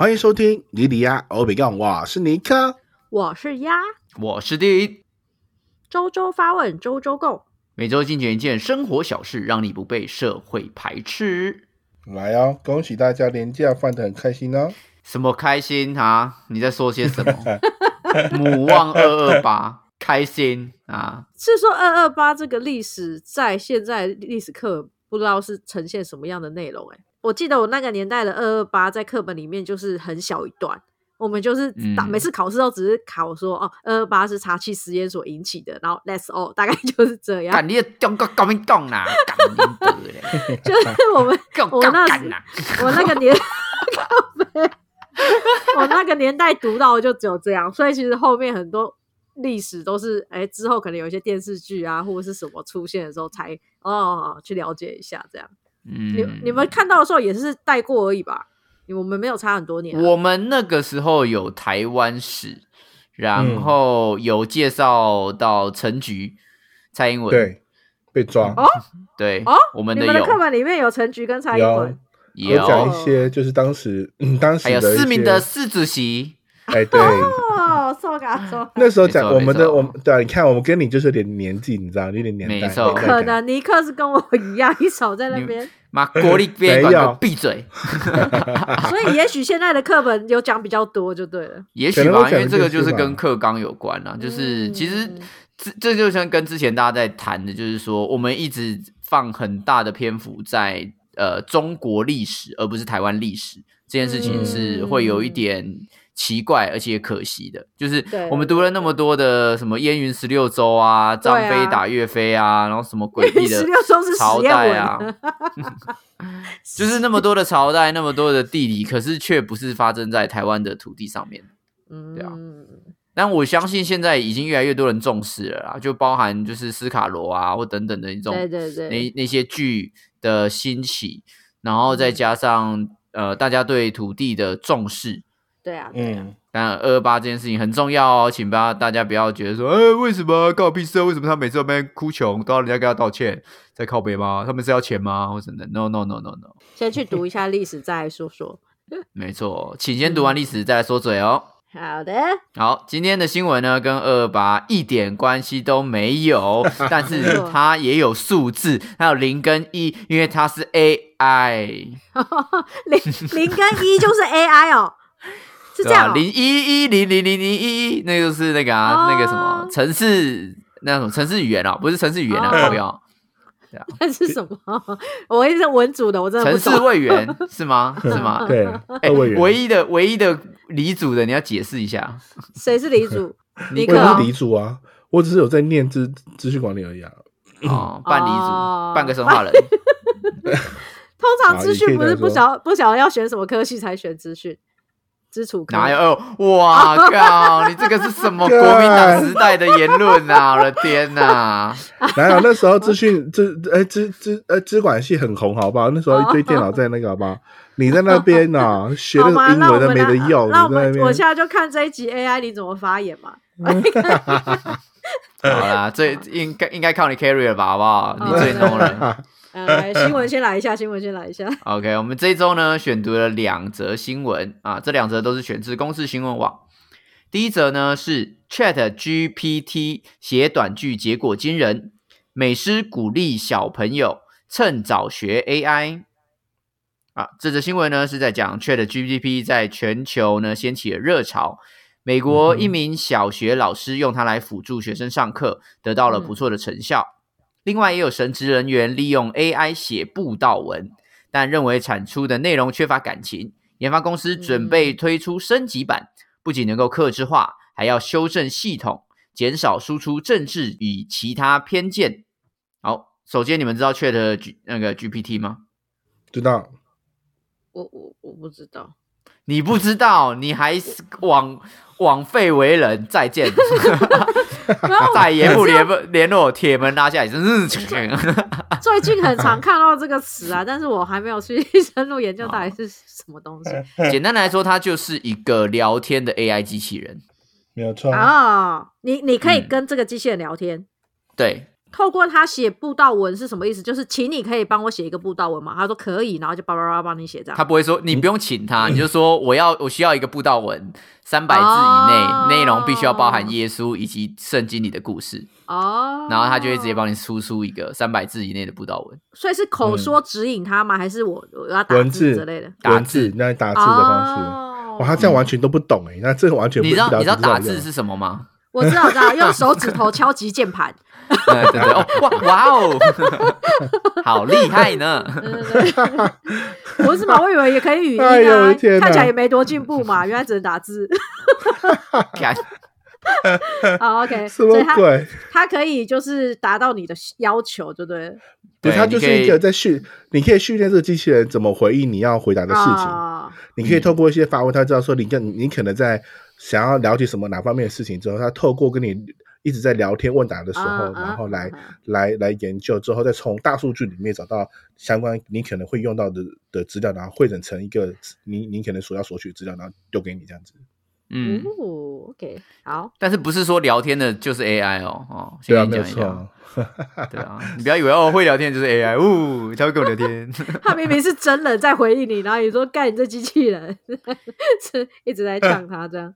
欢迎收听尼里亚欧比杠，我是尼克。我是鸭，我是第周周发问，周周共。每周精选一件生活小事，让你不被社会排斥。来哦，恭喜大家年假放的很开心哦。什么开心啊？你在说些什么？母望二二八，开心啊！是说二二八这个历史在现在历史课不知道是呈现什么样的内容、欸？我记得我那个年代的二二八在课本里面就是很小一段，我们就是打、嗯每次考试都只是考说哦，二二八是查气实验所引起的，然后 That's all，大概就是这样。干你的中国高明讲啦，干你，就是我们我那时！我那个年，我那个年代读到的就只有这样，所以其实后面很多历史都是，哎、之后可能有一些电视剧啊或者是什么出现的时候才哦去了解一下这样。你嗯，你们看到的时候也是带过而已吧？我们没有差很多年啊、我们那个时候有台湾史，然嗯。后有介绍到陈菊、蔡英文，对，被抓，哦？对哦，我们的课本里面有陈菊跟蔡英有。文，有讲，一些就是当时，嗯，当时还有市民的些，四主席，哎，对，哦，受嘎受嘎。那时候讲我们的，我们对啊，你看我们跟你就是有点年纪，你知道，有点年代，没错不可能，尼克是跟我一样，一手在那边，妈国立编管闭嘴。所以也许现在的课本有讲比较多就对了。也许吧，因为这个就是跟课纲有关啊。就是嗯其实这这就像跟之前大家在谈的，就是说我们一直放很大的篇幅在呃中国历史，而不是台湾历史这件事情是会有一点奇怪而且可惜的。就是我们读了那么多的什么燕云十六州啊，张飞打岳飞啊，然后什么诡异的朝代啊，就是那么多的朝代，那么多的地理，可是却不是发生在台湾的土地上面。对啊嗯，但我相信现在已经越来越多人重视了啦，就包含就是斯卡罗啊或等等的一种那那些剧的兴起，然后再加上呃大家对土地的重视。对啊，对啊，嗯，当然，二二八这件事情很重要哦，请不要大家不要觉得说，哎、为什么告我屁事啊？为什么他每次都边哭穷，都要人家跟他道歉，在靠北吗？他们是要钱吗？或者的？No No No No No，先去读一下历史，再来说说。没错，请先读完历史再来说嘴哦。好的，好，今天的新闻呢，跟二二八一点关系都没有，但是它也有数字，它有零跟一，因为它是 AI，零零跟一就是 AI 哦，是这对吧？样哦、零一一零零零零一一，那个就是那个啊，哦那个什么城市那种城市语言啊，不是城市语言啊，哦不要那是什么？我也是文组的，我真的城。市委员是吗？是吗？对，唯一的唯一的离组的，你要解释一下。谁是李主？尼我也是克哦黎主啊，我只是有在念资资讯管理而已啊。哦，半离组，哦半个生化人。通常好资讯不是不晓不晓得要选什么科系才选资讯，基础科哪有？哦哇靠！你这个是什么 国民党时代的言论啊！我的天哪！哪有那时候资讯资呃资资呃资管系很红，好不好？那时候一堆电脑在那个，好不好？你在那边呐、学那个英那我们文都没得来用，那我你在那边们我现在就看这一集 AI 你怎么发言嘛。好啦，这应该应该靠你 carry 了吧，好不好？你最弄了。呃，新闻先来一下，新闻先来一下。OK，我们这一周呢选读了两则新闻啊，这两则都是选自公司新闻网。第一则呢是 Chat GPT 写短剧结果惊人，美师鼓励小朋友趁早学 AI。啊，这则新闻呢是在讲 Chat GPT 在全球呢掀起了热潮。美国一名小学老师用它来辅助学生上课，得到了不错的成效。另外，也有神职人员利用 AI 写布道文，但认为产出的内容缺乏感情。研发公司准备推出升级版，不仅能够克制化，还要修正系统，减少输出政治与其他偏见。好，首先你们知道 Chat G 那个 GPT 吗？知道我我我不知道，你不知道，你还是枉枉费为人，再见，再也不联联络，铁门拉下来，真是。最近很常看到这个词啊，但是我还没有去 深入研究到底是什么东西简单来说，它就是一个聊天的 AI 机器人。没有错。啊。你你可以嗯跟这个机器人聊天，对，透过他写布道文是什么意思？就是请你可以帮我写一个布道文吗？他说可以，然后就叭叭叭帮你写这样。他不会说你不用请他，你就说我要我需要一个布道文，三百字以哦内，内容必须要包含耶稣以及圣经里的故事，哦，然后他就会直接帮你输出一个三百字以内的布道文。所以是口说指引他吗？还是我我要打文字字之类的？打文字字那打字的方式。哦哇，他这样完全都不懂哎，那这个完全不你知道你知道打字是什么吗？我知道，我知道，用手指头敲击键盘。对对对，哦哇哇哦，好厉害呢！不是嘛？我以为也可以语音哎呦天，看起来也没多进步嘛，原来只能打字。干好，OK，什么鬼？他可以就是达到你的要求，对不对？对他就是一个在训，你可以训练这个机器人怎么回应你要回答的事情。啊你可以透过一些发问，他知道说你跟你可能在想要了解什么哪方面的事情之后，他透过跟你一直在聊天问答的时候，然后来、啊来来研究之后，再从大数据里面找到相关你可能会用到的的资料，然后汇整成一个你你可能所要索取的资料，然后丢给你这样子。嗯，哦，OK，好，但是不是说聊天的就是 AI 哦？哦，对啊，没有跟你讲一下。错。对啊，你不要以为哦会聊天就是 AI，呜、他会跟我聊天。他明明是真人在回应你，然后你说干你这机器人，是一直在呛他这样。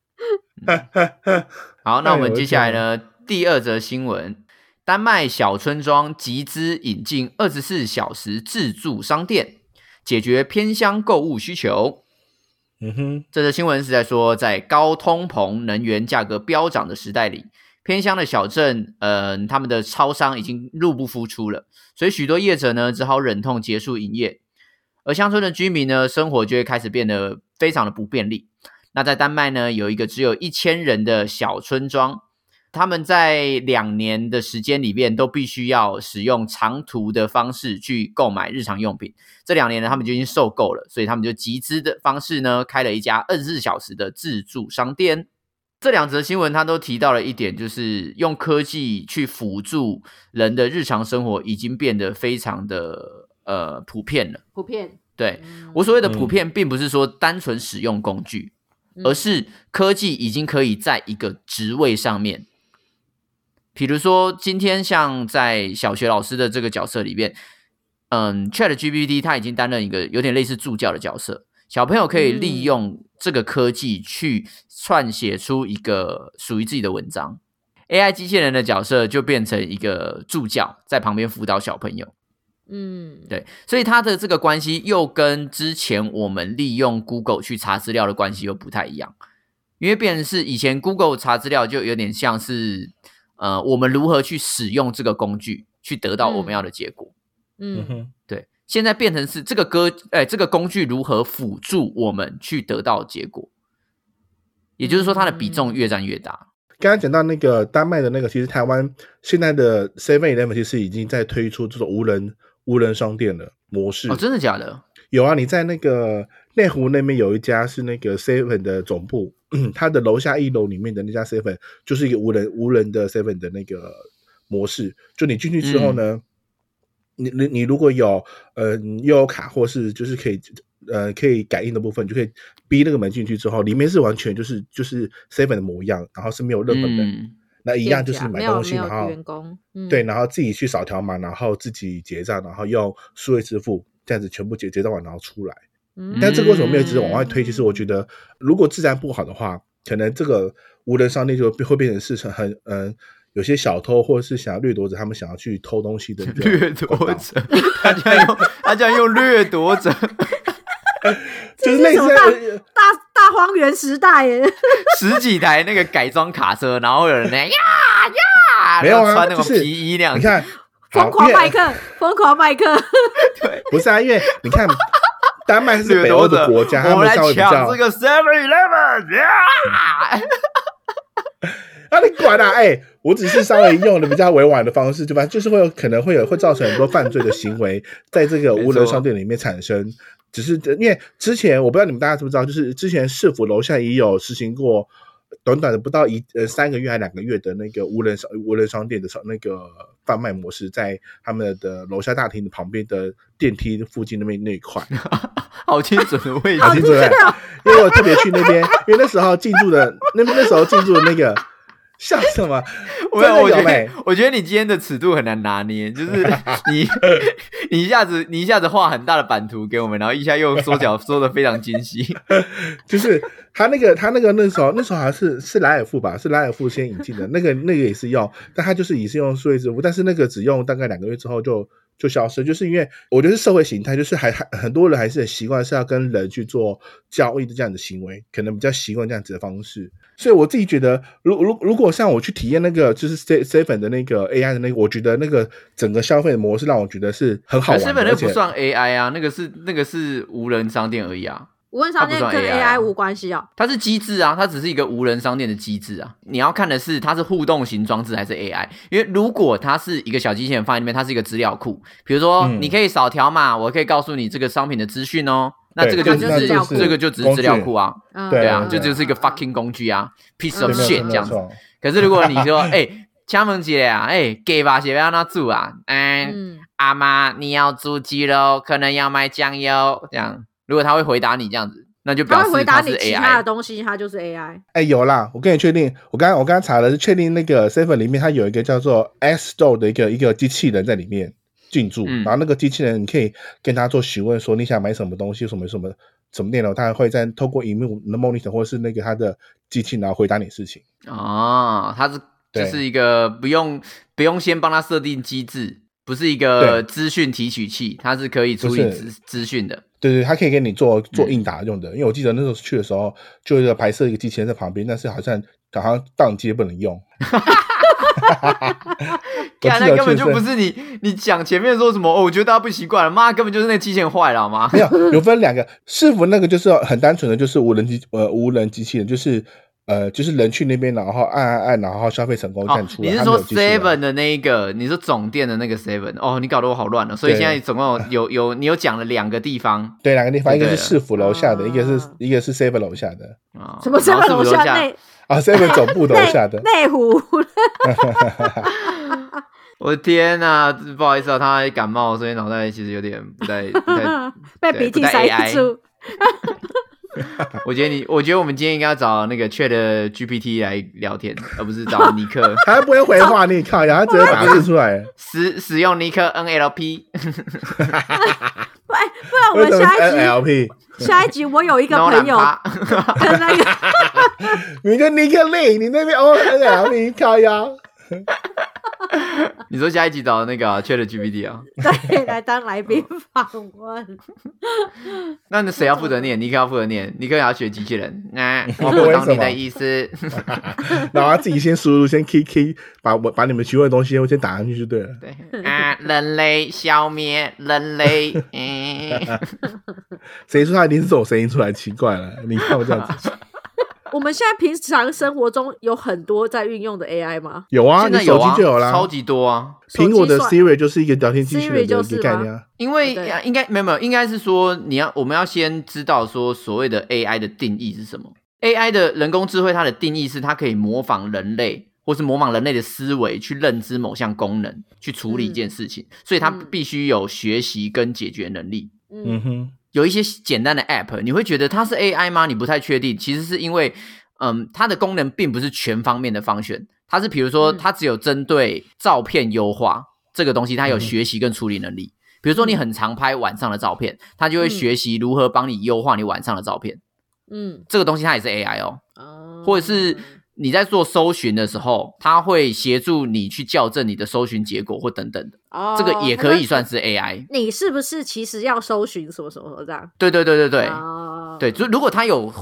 好，那我们接下来呢？第二则新闻：丹麦小村庄集资引进二十四小时自助商店，解决偏乡购物需求。嗯哼，这则新闻是在说，在高通膨、能源价格飙涨的时代里，偏乡的小镇，呃，他们的超商已经入不敷出了，所以许多业者呢只好忍痛结束营业，而乡村的居民呢，生活就会开始变得非常的不便利。那在丹麦呢，有一个只有一千人的小村庄，他们在两年的时间里面都必须要使用长途的方式去购买日常用品。这两年呢，他们就已经受够了，所以他们就集资的方式呢，开了一家二十四小时的自助商店。这两则新闻，它都提到了一点，就是用科技去辅助人的日常生活，已经变得非常的呃普遍了。普遍，对嗯我所谓的普遍，并不是说单纯使用工具，嗯而是科技已经可以在一个职位上面，比如说今天像在小学老师的这个角色里面，嗯，Chat GPT 它已经担任一个有点类似助教的角色，小朋友可以利嗯用这个科技去撰写出一个属于自己的文章。AI 机器人的角色就变成一个助教，在旁边辅导小朋友。嗯，对，所以它的这个关系又跟之前我们利用 Google 去查资料的关系又不太一样，因为变成是以前 Google 查资料就有点像是呃，我们如何去使用这个工具去得到我们要的结果。嗯。嗯哼，对，现在变成是这个歌，哎，这个工具如何辅助我们去得到结果，也就是说，它的比重越占越大。刚刚讲到那个丹麦的那个，其实台湾现在的 Seven Eleven 其实已经在推出这种无人无人商店的模式。哦，真的假的？有啊，你在那个内湖那边有一家是那个 Seven 的总部，它的楼下一楼里面的那家 Seven 就是一个无人无人的 Seven 的那个模式。就你进去之后呢，你你你如果有呃悠游卡或是就是可以呃可以感应的部分，你就可以逼那个门进去之后，里面是完全就是就是 Seven 的模样，然后是没有任何人，嗯，那一样就是买东西，然后员工，嗯对，然后自己去扫条码，然后自己结账，然后用数位支付这样子全部结结账完，然后出来。嗯但这个为什么没有一直往外推？其实我觉得，如果治安不好的话，可能这个无人商店就会会变成是成很嗯、有些小偷或者是想要掠夺者，他们想要去偷东西的 掠夺者，他竟然用他竟然用掠夺者，就是类似这是什么大大荒原时代耶，十几台那个改装卡车，然后有人呢呀呀，没有啊穿那种就是皮衣那样子，你看，疯狂麦克，疯狂麦克，对不是啊，因为你看，丹麦是北欧的国家，他我们稍微比这个 Seven Eleven 呀！啊，你管啊！哎、我只是稍微用的比较委婉的方式，对吧？就是会有可能会有会造成很多犯罪的行为在这个无人商店里面产生。只是因为之前我不知道你们大家知不知道，就是之前市府楼下也有实行过短短的不到一呃三个月还两个月的那个无人商无人商店的商那个贩卖模式，在他们的楼下大厅旁边的电梯附近那边那一块。好精准的位好置清楚哎，因为我特别去那边，因为那时候进驻的那那时候进驻的那个像什么？我我觉得，我觉得你今天的尺度很难拿捏，就是你 你一下子你一下子画很大的版图给我们，然后一下又缩小 缩的非常精细。就是他那个他那个那时候那时候好像是是莱尔富吧，是莱尔富先引进的那个那个也是用，但他就是也是用数位支付，但是那个只用大概两个月之后就就消失，就是因为我觉得是社会形态，就是还还很多人还是很习惯是要跟人去做交易的这样的行为，可能比较习惯这样子的方式。所以我自己觉得，如如如果像我去体验那个就是 C Seven 的那个 AI 的那个，我觉得那个整个消费的模式让我觉得是很好玩的，而且本那不算 AI 啊，那个是那个是无人商店而已啊。无人商店跟 AI 啊。AI 无关系哦。它是机制啊，它只是一个无人商店的机制啊。你要看的是它是互动型装置还是 AI，因为如果它是一个小机器人放在那边，它是一个资料库，比如说嗯。你可以扫条码，我可以告诉你这个商品的资讯哦。那对这个就就是这个就只是资料库啊，嗯。对对啊，对就只是一个嗯 fucking 工具啊，piece 嗯 of shit 错这样可是如果你说，哎、敲门姐啊，哎、给吧，写要那住啊，嗯，嗯，阿妈你要煮鸡肉，可能要买酱油，这样，如果他会回答你这样子，那就他表示会回答是你其他的。东西，它就是 AI。哎，有啦，我跟你确定，我刚刚我刚刚查了，是确定那个 Seven 里面它有一个叫做 S Store 的一个一个机器人在里面进驻，嗯然后那个机器人你可以跟他做询问，说你想买什么东西，什么什么什么内容，他会在透过荧幕的 monitor 或是那个他的机器，然后回答你事情。哦，它是就是一个不用不用先帮他设定机制，不是一个资讯提取器，它是可以处理资资讯的。对对，它可以给你做做嗯应答用的，因为我记得那时候去的时候，就有一个白色一个机器人在旁边，但是好像好像宕机不能用。我看，记得那根本就不是你你讲前面说什么哦，我觉得大家不习惯了，妈根本就是那个机器人坏了好吗？没有，有分两个，师傅那个就是很单纯的，就是无人机呃无人机器人，就是呃就是人去那边，然后按按按，然后消费成功这哦样，出来。你是说 Seven 的那一个？你是总店的那个 Seven？哦，你搞得我好乱了。所以对现在总共有有有你有讲了两个地方对两个地方，一个是市府楼下的，一个是哦一个是 seven 楼下的啊，什么 seven 楼下内啊，seven 总部楼下的。内湖？我的天呐，不好意思啊，他感冒，所以脑袋其实有点不太不太。被对不带鼻涕塞住。我觉得你，我觉得我们今天应该要找那个 Chat GPT 来聊天，而不是找尼克 他不会回话，你靠呀，他直接打字出来。使使用尼克 NLP。不哎，不然我们下一集 NLP？下一集我有一个朋友跟那个你跟尼克利，你那边哦 NLP 靠呀。你说下一集找那个啊 Chat GPT 啊？对来当来宾访问。那那谁要负责念？尼克要负责念，尼克也要学机器人。那、我为不懂你的意思。然后他自己先输入，先 key，把我把你们询问的东西先打上去就对了。对啊，人类消灭人类。嗯，谁说他一定是这种声音出来？奇怪了，你看我这样子。我们现在平常生活中有很多在运用的 AI 吗有啊，你手现在有啊，机就有啦。超级多啊。苹果的 Siri 就是一个聊天机器人的一个概念啊。因为应该没有没有，应该是说你要我们要先知道说所谓的 AI 的定义是什么。AI 的人工智慧它的定义是它可以模仿人类，或是模仿人类的思维去认知某项功能，去处理一件事情，所以它嗯必须有学习跟解决能力。嗯嗯哼，有一些简单的 App，你会觉得它是 AI 吗？你不太确定，其实是因为，嗯，它的功能并不是全方面的方选，它是比如说，嗯。它只有针对照片优化这个东西，它有嗯。学习跟处理能力。比如说，你很常拍晚上的照片，它就会嗯。学习如何帮你优化你晚上的照片。嗯，这个东西它也是 AI 哦，哦。或者是你在做搜寻的时候，它会协助你去校正你的搜寻结果或等等的，哦这个也可以算是 AI。你是不是其实要搜寻什么什么什么这样？对对对对对。哦对，就如果它有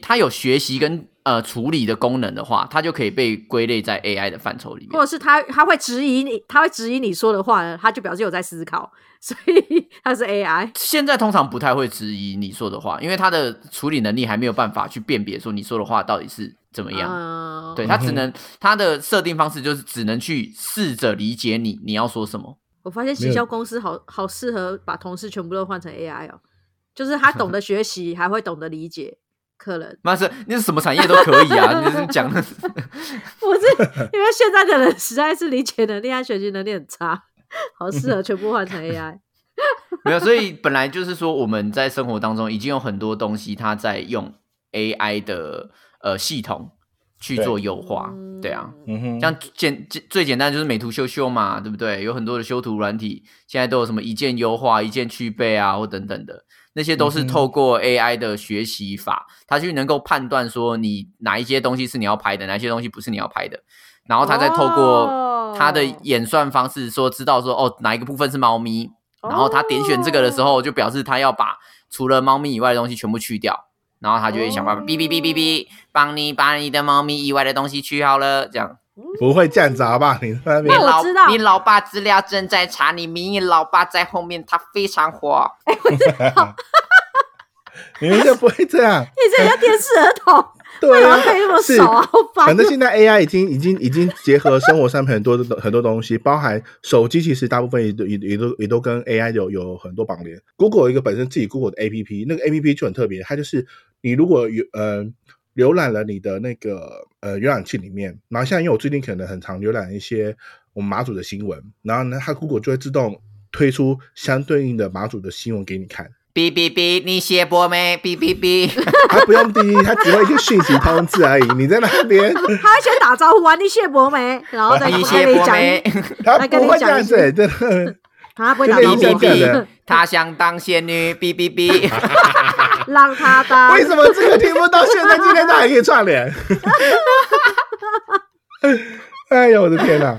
它有学习跟呃处理的功能的话，它就可以被归类在 AI 的范畴里面。或者是它它会质疑你，它会质疑你说的话呢，它就表示有在思考，所以 他是 AI。现在通常不太会质疑你说的话，因为它的处理能力还没有办法去辨别说你说的话到底是怎么样。嗯对，它只能它的设定方式就是只能去试着理解你你要说什么。我发现行销公司好好适合把同事全部都换成 AI 哦，就是他懂得 学习，还会懂得理解客人。那是那是什么产业都可以啊，你是讲的。不是因为现在的人实在是理解能力和学习能力很差，好适合全部换成 AI。没有，所以本来就是说我们在生活当中已经有很多东西，它在用 AI 的呃系统去做优化。对啊，嗯哼，像简简最简单就是美图秀秀嘛，对不对？有很多的修图软体，现在都有什么一键优化、一键去背啊，或等等的，那些都是透过 AI 的学习法，它去能够判断说你哪一些东西是你要拍的，哪一些东西不是你要拍的，然后它再透过它的演算方式说知道说哦哪一个部分是猫咪，然后他点选这个的时候就表示他要把除了猫咪以外的东西全部去掉。然后他就会想办法，哔哔哔哔哔，帮你把你的猫咪以外的东西去好了，这样。不会这样子好吧？你那边那我知道。你老爸资料正在查，你明义老爸在后面，他非常火。你们就不会这样，你这叫电视儿童，对啊是？反正现在 AI 已经已经已经结合生活上面很多的很多东西，包含手机，其实大部分也都也也都也都跟 AI 有有很多绑连。Google 一个本身自己 Google 的 APP，那个 APP 就很特别，它就是你如果有呃浏览了你的那个呃浏览器里面，然后像因为我最近可能很常浏览一些我们马祖的新闻，然后呢，它 Google 就会自动推出相对应的马祖的新闻给你看。哔哔哔，你写播没？哔哔哔，他不用哔，他只会一个讯息通知而已。你在那边，他会先打招呼啊，你写博没？然后再你跟你讲，没？它来跟不你讲一会这样子、些真的。他不会打招呼哔哔哔，他想当仙女。哔哔哔，让他当为什么这个题目到现在今天都还可以串联？哎呦我的天哪！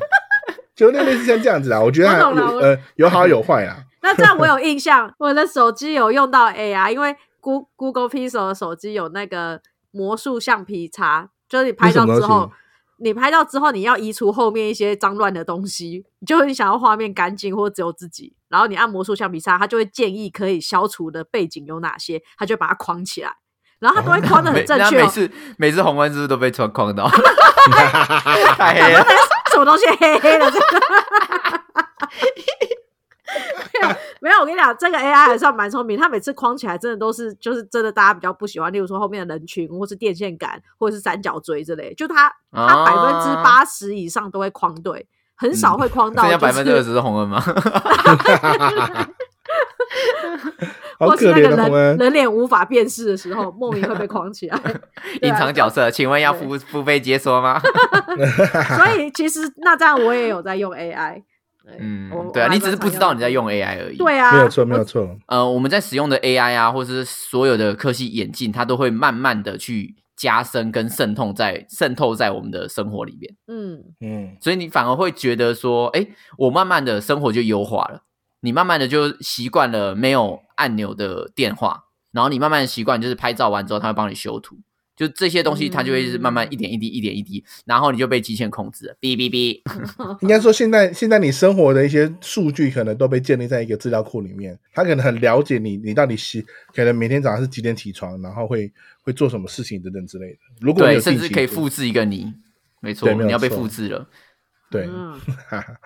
就那类似像这样子啊，我觉得还我懂了我呃有好有坏啊。那这样我有印象，我的手机有用到 AI，因为 Goo- Google Pixel 的手机有那个魔术橡皮擦，就是你拍照之后你拍照之后你要移除后面一些脏乱的东西，你就是你想要画面干净或只有自己，然后你按魔术橡皮擦，它就会建议可以消除的背景有哪些，它就把它框起来，然后它都会框的很正确、每次每次红温是不是都被框框到？太黑了。什么东西黑黑的？这个没有没有，我跟你讲，这个 AI 还算蛮聪明，它每次框起来真的都是就是真的大家比较不喜欢，例如说后面的人群，或是电线杆，或者是三角锥之类，就它它百分之啊八十以上都会框对，很少会框到、剩就是下百分之二十是红恩吗？好或是那个可怜的红人恩，人脸无法辨识的时候，莫名会被框起来。对隐啊藏角色，请问要付付费解锁吗？所以其实那这样我也有在用 AI。对嗯，对啊，你只是不知道你在用。AI 而已。对啊，没有错，没有错。呃，我们在使用的 AI 啊，或者是所有的科技眼镜，它都会慢慢的去加深跟渗透在渗透在我们的生活里面，嗯，嗯，所以你反而会觉得说，哎，我慢慢的生活就优化了，你慢慢的就习惯了没有按钮的电话，然后你慢慢的习惯就是拍照完之后，它会帮你修图。就这些东西，它就会是慢慢一点一滴、一点一滴，然后你就被机器人控制了，哔哔哔。应该说现在现在你生活的一些数据可能都被建立在一个资料库里面，他可能很了解你，你到底是可能每天早上是几点起床，然后会会做什么事情等等之类的。如果你对，甚至可以复制一个你，没错，你要被错复制了。对，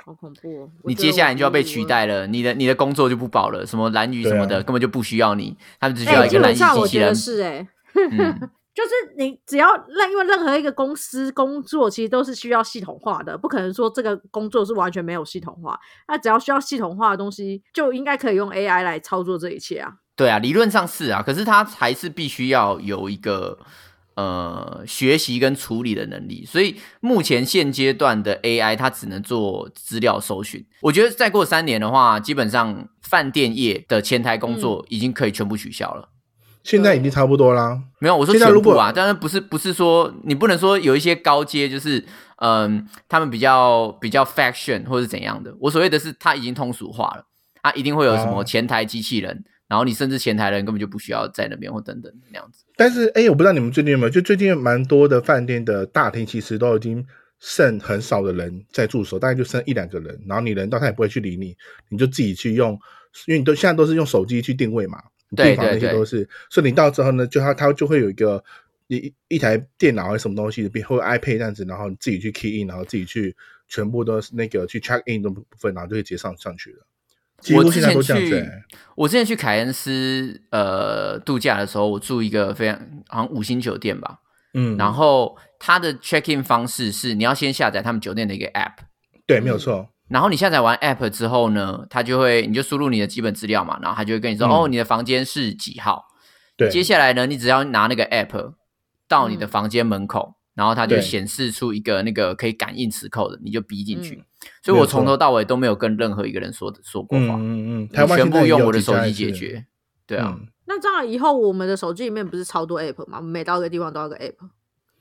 好恐怖哦！你接下来你就要被取代了，你的你的工作就不保了，什么蓝鱼什么的、啊根本就不需要你，他们只需要一个蓝宇本上我觉得机器人。是哎、嗯，就是你只要任因为任何一个公司工作，其实都是需要系统化的，不可能说这个工作是完全没有系统化。那只要需要系统化的东西，就应该可以用 AI 来操作这一切啊。对啊，理论上是啊，可是它还是必须要有一个呃学习跟处理的能力，所以目前现阶段的 AI 它只能做资料搜寻。我觉得再过三年的话，基本上饭店业的前台工嗯作已经可以全部取消了。现在已经差不多啦。没有，我说现在如果全部啊，当然不是不是说你不能说有一些高阶就是嗯，他们比较比较 faction 或是怎样的。我所谓的是，它已经通俗化了，它一定会有什么哦前台机器人，然后你甚至前台人根本就不需要在那边或等等那样子。但是，哎，我不知道你们最近有没有，就最近蛮多的饭店的大厅，其实都已经剩很少的人在驻守，大概就剩一两个人，然后你人到他也不会去理你，你就自己去用，因为你都现在都是用手机去定位嘛，对订房那些都是，所以你到之后呢，就他他就会有一个一一一台电脑还是什么东西，或者 iPad 这样子，然后你自己去 key in，然后自己去全部都是那个去 check in 的部分，然后就可以直接上上去了。几乎现在我之前都这样子、去欸，，我之前去凯恩斯呃度假的时候，我住一个非常好像五星酒店吧，嗯，然后它的 check in 方式是你要先下载他们酒店的一个 app。对，没有错，然后你下载完 App 之后呢，它就会你就输入你的基本资料嘛，然后它就会跟你说、嗯哦，你的房间是几号。对，接下来呢，你只要拿那个 App 到你的嗯房间门口，然后它就对显示出一个那个可以感应磁扣的，你就逼进去。所以我从头到尾都没有跟任何一个人说说过嗯话，嗯嗯，嗯全部用我的手机解。决。对啊，嗯那这样以后我们的手机里面不是超多 app 吗？我们每到一个地方都要个 app。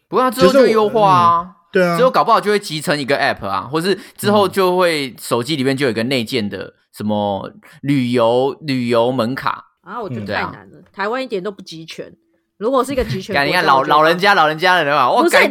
不过它之后就会优化啊。对啊。之，后搞不好就会集成一个 app 啊，或是之后就会手机里面就有一个内建的什么旅游旅游门卡。啊，我觉得太难了，台湾一点都不集权。如果是一个集权你看老老人家老人家的人嘛，我不是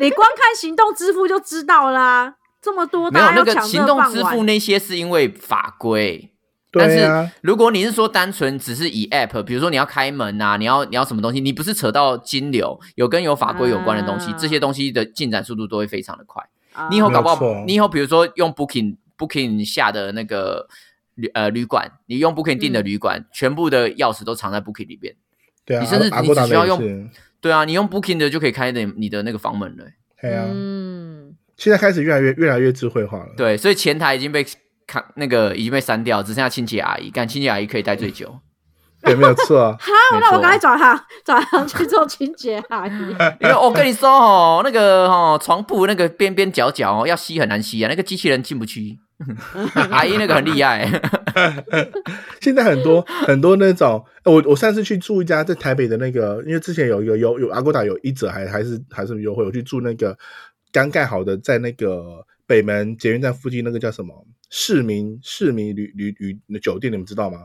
你光看行动支付就知道啦，这么多没有那个大家要抢这行动支付那些是因为法规，但是对啊，如果你是说单纯只是以 app，比如说你要开门啊，你要你要什么东西，你不是扯到金流，有跟有法规有关的东西，啊这些东西的进展速度都会非常的快。啊你以后搞不好你以后比如说用 Booking Booking 下的那个旅呃旅馆，你用 Booking 订的嗯旅馆，全部的钥匙都藏在 Booking 里边。对啊，你甚至你只需要用对啊，你用 Booking 的就可以开的你的那个房门了。对啊，嗯，现在开始越来越越来越智慧化了。对，所以前台已经被看那个已经被删掉，只剩下清洁阿姨，干清洁阿姨可以待最久。对，没有错。好，那我赶快转行，转行去做清洁阿姨。因为我跟你说哦，那个哦床铺那个边边角角哦要吸很难吸啊，那个机器人进不去。阿姨那个很厉害，现在很多很多那种，呃我我上次去住一家在台北的那个，因为之前有一个有有阿哥达有一折还还是还是优惠，我去住那个刚盖好的，在那个北门捷运站附近那个叫什么市民市民旅旅旅酒店，你们知道吗？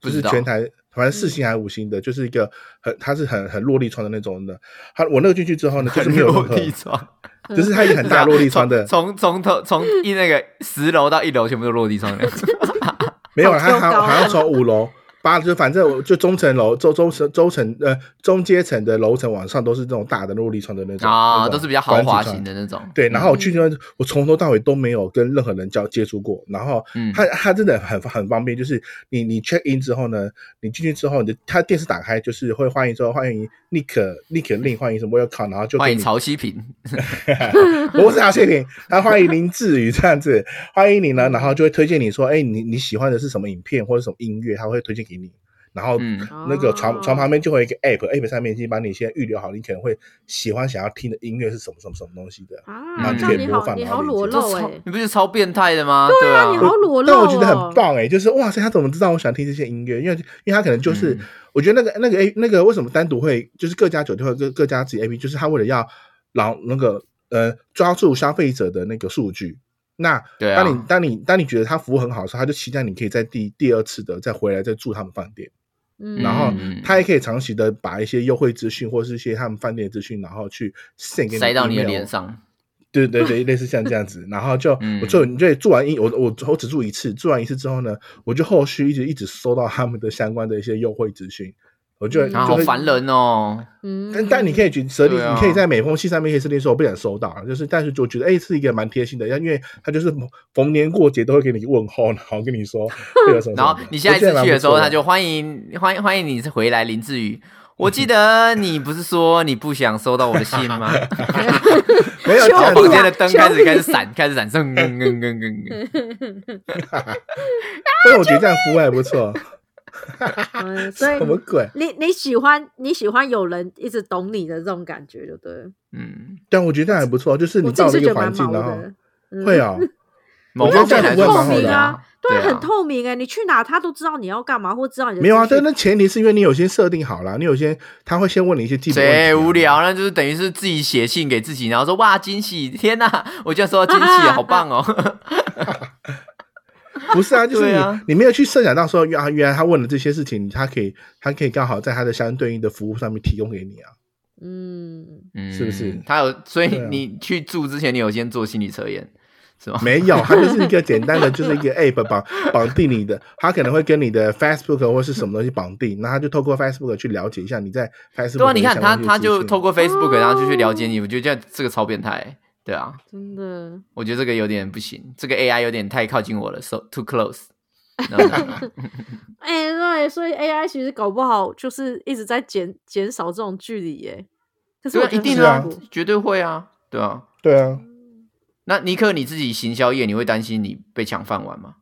就是全台反正四星还是五星的，就是一个很它是很很落地窗的那种的。它我那个进去之后呢，就是没有落，地窗，就是它一个很大 落地窗的，从从头从一那个十楼到一楼全部都落地窗的。没有，好它还高好像啊从五楼八，就反正我就中层楼、周周层、周层呃中阶层的楼层往上都是这种大的落地窗的那种啊，都是比较豪华型的那种。对，然后我去那边，我从头到尾都没有跟任何人交接触过。然后嗯它它真的很很方便，就是你你 check in 之后呢，你进去之后，你的他电视打开就是会欢迎说欢迎 Nick Nick 令欢迎什么 welcome，然后就欢迎曹希平，不是曹谢平，他欢迎林志宇这样子，欢迎你呢，然后就会推荐你说，哎，你你喜欢的是什么影片或者什么音乐，他会推荐给你。然后嗯那个床哦床旁边就会有一个 app，app 上面已经把你先预留好，你可能会喜欢想要听的音乐是什么什么什么东西的。啊，你好，可以播放你好裸露哎、超你不是超变态的吗？对啊，你好裸露、哦，但我觉得很。棒哎、就是哇塞，他怎么知道我想听这些音乐？因为因为他可能就是，嗯我觉得那个那个 A 那个为什么单独会就是各家酒店或各各家自己 A P，就是他为了要让那个呃抓住消费者的那个数据。那当你当你当你觉得他服务很好的时候，他就期待你可以在第第二次的再回来再住他们饭店，嗯。然后嗯他也可以长期的把一些优惠资讯或是一些他们饭店的资讯，然后去 send 给你塞到你的脸上。对对对，类似像这样子，然后就、嗯。我就你就住完一我我我只住一次，住完一次之后呢，我就后续一直一直收到他们的相关的一些优惠资讯，我就、嗯啊，就好烦。人哦！嗯但但你可以去设定，啊你可以在每封信上面可以设定说我不想收到，就是但是就觉得哎是一个蛮贴心的，因为他就是逢年过节都会给你问候，然后跟你说。然后你下一次我觉得蛮去的时候，他就欢迎欢迎欢迎你回来，林志宇。我记得你不是说你不想收到我的信吗？没有房间的灯开始开始闪，开始闪，噔噔噔噔噔。但我觉得这样服务还不错。嗯，所以什么鬼？你你喜欢你喜欢有人一直懂你的这种感觉，就对。嗯，但我觉得这样还不错，就是你到己是觉得蛮一个环境，然后会啊，某我觉得这样方面来说服务还蛮好的是啊，对，啊很透明哎、你去哪他都知道你要干嘛，或知道你的没有啊，但那前提是因为你有些设定好了，你有些他会先问你一些基本。谁无聊？那就是等于是自己写信给自己，然后说哇惊喜，天哪，我居然收到惊喜，好棒哦！不是啊，就是你、啊你没有去设想到说，原来原来他问的这些事情，他可以他可以刚好在他的相对应的服务上面提供给你啊。嗯，嗯是不是他有，所以你去住之前，你有先做心理测验是吗？没有，它就是一个简单的，就是一个 app 绑绑定你的，它可能会跟你的 Facebook 或是什么东西绑定，那他就透过 Facebook 去了解一下你在 Facebook 对啊，你看他他就透过 Facebook，哦然后就去了解你，我觉得这样这个超变态。对啊，真的。我觉得这个有点不行，这个 AI 有点太靠近我了，so too close。哎、对，所以 AI 其实搞不好就是一直在减减少这种距离耶。可是一定啊绝对会啊，对啊。对啊，那尼克你自己行销业，你会担心你被抢饭碗吗？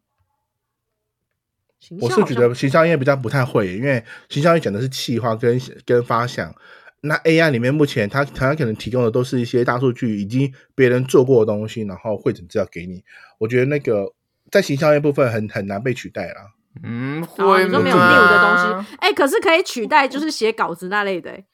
我是觉得行销业比较不太会，因为行销业讲的是企划跟跟发想那 AI 里面目前它它可能提供的都是一些大数据，已经别人做过的东西，然后汇整资料给你。我觉得那个在形象那部分很很难被取代啦。嗯，哦会你说没有吗 new 的东西，哎、可是可以取代就是写稿子那类的、哎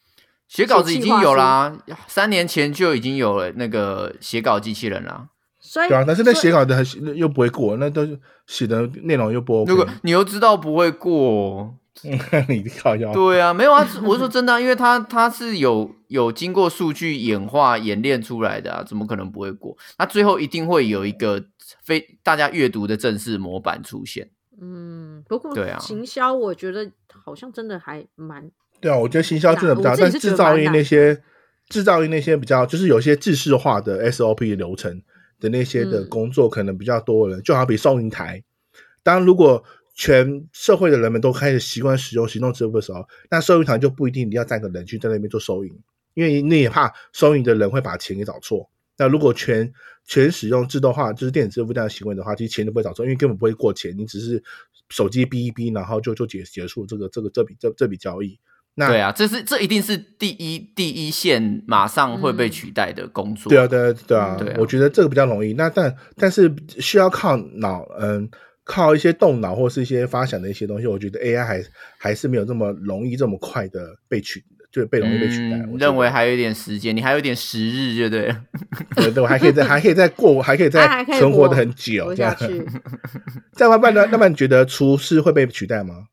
写稿子已经有啦，三年前就已经有了那个写稿机器人啦。所以对啊，但是那写稿的很又不会过，那都是写的内容又不 OK。如果你又知道不会过，你靠腰，对啊，没有啊，我是说真的啊、因为他他是有有经过数据演化演练出来的啊，怎么可能不会过？那最后一定会有一个非大家阅读的正式模板出现。嗯，不过对啊行销我觉得好像真的还蛮对啊，我觉得行销真的不大，但制造业那些制造业那些比较，就是有些制式化的 SOP 流程的那些的嗯工作，可能比较多人，就好比收银台。当如果全社会的人们都开始习惯使用行动支付的时候，那收银台就不一定你要站个人去在那边做收银，因为你也怕收银的人会把钱给找错。那如果全全使用自动化，就是电子支付这样的行为的话，其实钱都不会找错，因为根本不会过钱，你只是手机逼一逼，然后就就结结束这个这个这笔这这笔交易。那对啊，这是这一定是第一第一线马上会被取代的工作。对啊，对啊，对啊，对啊我觉得这个比较容易。那但但是需要靠脑，嗯，靠一些动脑或是一些发想的一些东西，我觉得 AI 还还是没有这么容易、这么快的被取，就被容易被取代。嗯我认为还有一点时间，你还有点时日，就 对不。对对，我还可以再还可以再过，还可以再存活的很久，活这样下。去。再慢慢的，那么你觉得厨师会被取代吗？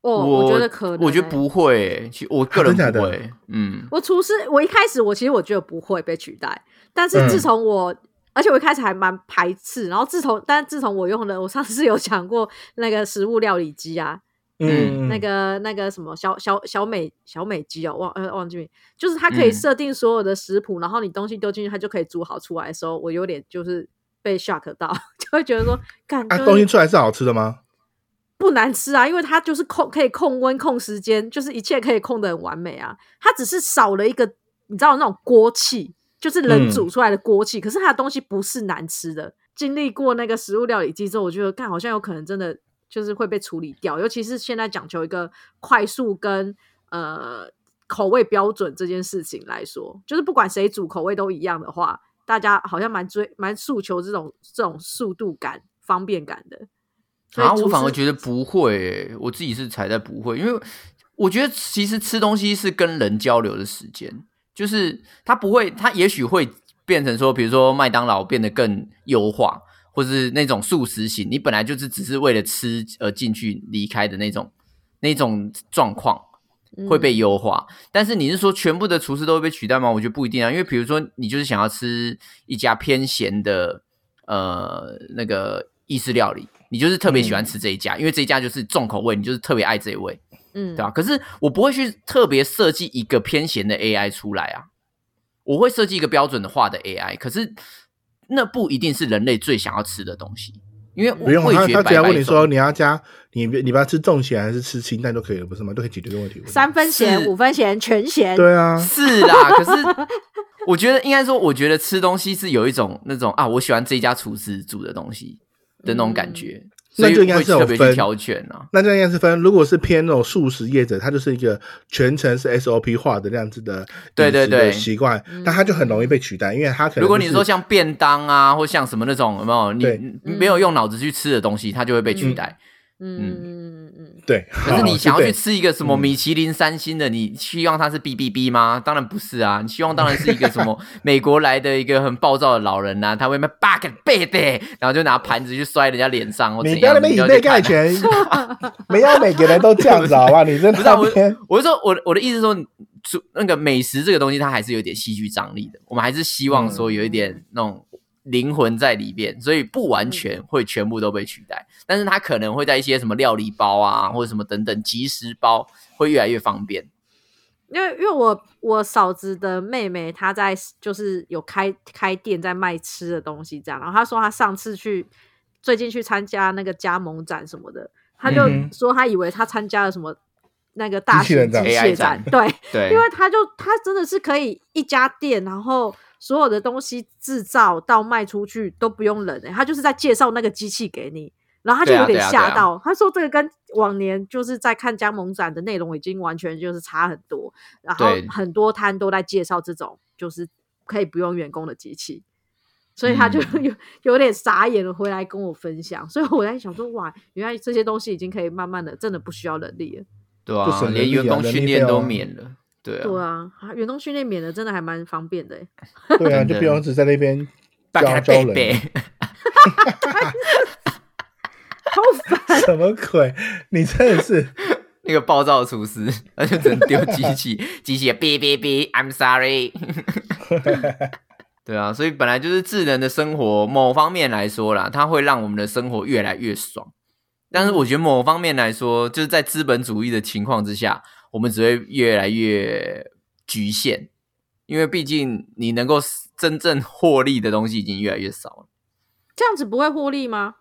哦，我觉得可能、欸。我觉得不会欸、其实我个人真假的。嗯，我厨师，我一开始我其实我觉得不会被取代，但是自嗯从我，而且我一开始还蛮排斥，然后自从，但自从我用了，我上次有讲过那个食物料理机啊，嗯那个那个什么小小小美小美机哦，忘呃忘记名，就是它可以嗯设定所有的食谱，然后你东西丢进去，它就可以煮好出来的时候，我有点就是被 shock 到，就会觉得说，干、啊，就是东西出来是好吃的吗？不难吃啊，因为它就是控可以控温控时间，就是一切可以控的很完美啊。它只是少了一个你知道那种锅气，就是人嗯煮出来的锅气，可是它的东西不是难吃的。经历过那个食物料理机之后，我觉得看好像有可能真的就是会被处理掉，尤其是现在讲求一个快速跟呃口味标准这件事情来说，就是不管谁煮口味都一样的话，大家好像蛮追蛮诉求这种这种速度感、方便感的。啊，我反而觉得不会欸、我自己是踩在不会，因为我觉得其实吃东西是跟人交流的时间，就是它不会，它也许会变成说，比如说麦当劳变得更优化，或是那种素食型，你本来就是只是为了吃而进去离开的那种那种状况。会被嗯优化，但是你是说全部的厨师都会被取代吗？我觉得不一定啊，因为比如说你就是想要吃一家偏咸的呃那个意式料理，你就是特别喜欢吃这一家，因为这一家就是重口味，你就是特别爱这一味，嗯对吧、可是我不会去特别设计一个偏咸的 AI 出来啊，我会设计一个标准的化的 AI，可是那不一定是人类最想要吃的东西，因为不用，他他只要问你说你要加你你不要吃重咸还是吃清淡都可以了，不是吗？都可以解决这个问题。三分咸、五分咸、全咸。对啊，是啦，可是我觉得应该说，我觉得吃东西是有一种那种啊，我喜欢这一家厨师煮的东西的那种感觉，那就应该是有分特别去挑选啊。那这样应该是分，如果是偏那种素食业者，他就是一个全程是 SOP 化的那样子的对对对习惯，那他就很容易被取代，因为他可能、如果你说像便当啊，或像什么那种有没有你你没有用脑子去吃的东西，它就会被取代。嗯嗯。嗯嗯，对，可是你想要去对吃一个什么嗯。米其林三星的，你希望它是 B B B 吗？当然不是啊，你希望当然是一个什么 美国来的一个很暴躁的老人呐、啊，他会卖 bug 背的，然后就拿盘子去摔人家脸上，或怎样你不要那边以偏概全，没有每个人都这样子，好吧？你在不是、啊、我我是说我我的意思说，煮那个美食这个东西，它还是有点戏剧张力的。我们还是希望说有一点那种灵魂在里边，所以不完全会全部都被取代，但是它可能会在一些什么料理包啊，或者什么等等即食包会越来越方便。因为因为我我嫂子的妹妹她在就是有开开店在卖吃的东西这样，然后她说她上次去最近去参加那个加盟展什么的，她就说她以为她参加了什么那个大机器人展型机 AI 械展展，对，对，因为他就他真的是可以一家店，然后所有的东西制造到卖出去都不用人、欸，他就是在介绍那个机器给你，然后他就有点吓到，他说这个跟往年就是在看加盟展的内容已经完全就是差很多，然后很多摊都在介绍这种就是可以不用员工的机器。所以他就嗯有有点傻眼了，回来跟我分享。所以我在想说，哇，原来这些东西已经可以慢慢的，真的不需要人力了。对啊，连员工训练都免了。对啊，对啊，啊员工训练免了，真的还蛮方便的欸。对啊，就不用只在那边 大教教概背人，背。好烦，什么鬼？你真的是那个暴躁厨师，他就只能丢机器，机器也哔哔哔，I'm sorry。对啊，所以本来就是智能的生活，某方面来说啦，它会让我们的生活越来越爽。但是我觉得某方面来说，就是在资本主义的情况之下，我们只会越来越局限，因为毕竟你能够真正获利的东西已经越来越少了。这样子不会获利吗？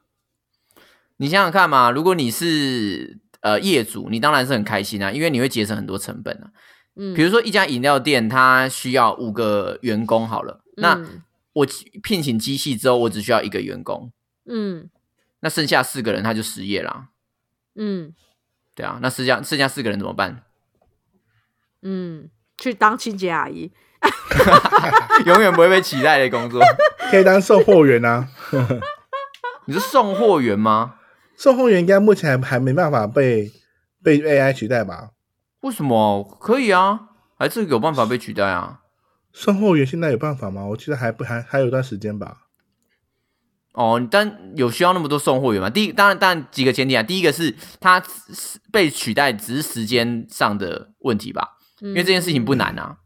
你想想看嘛，如果你是呃业主，你当然是很开心啊，因为你会节省很多成本啊。嗯，比如说一家饮料店，它需要五个员工好了，那嗯我聘请机器之后，我只需要一个员工，嗯那剩下四个人他就失业啦。嗯对啊，那剩下剩下四个人怎么办？嗯，去当清洁阿姨。永远不会被取代的工作。可以当售货员啊。你是送货员吗？送货员应该目前还还没办法被被 AI 取代吧？为什么可以啊？还是有办法被取代啊？送货员现在有办法吗？我记得还不还还有一段时间吧。哦，但有需要那么多送货员吗？第一，当然，当然几个前提啊。第一个是他被取代只是时间上的问题吧，因因为这件事情不难啊。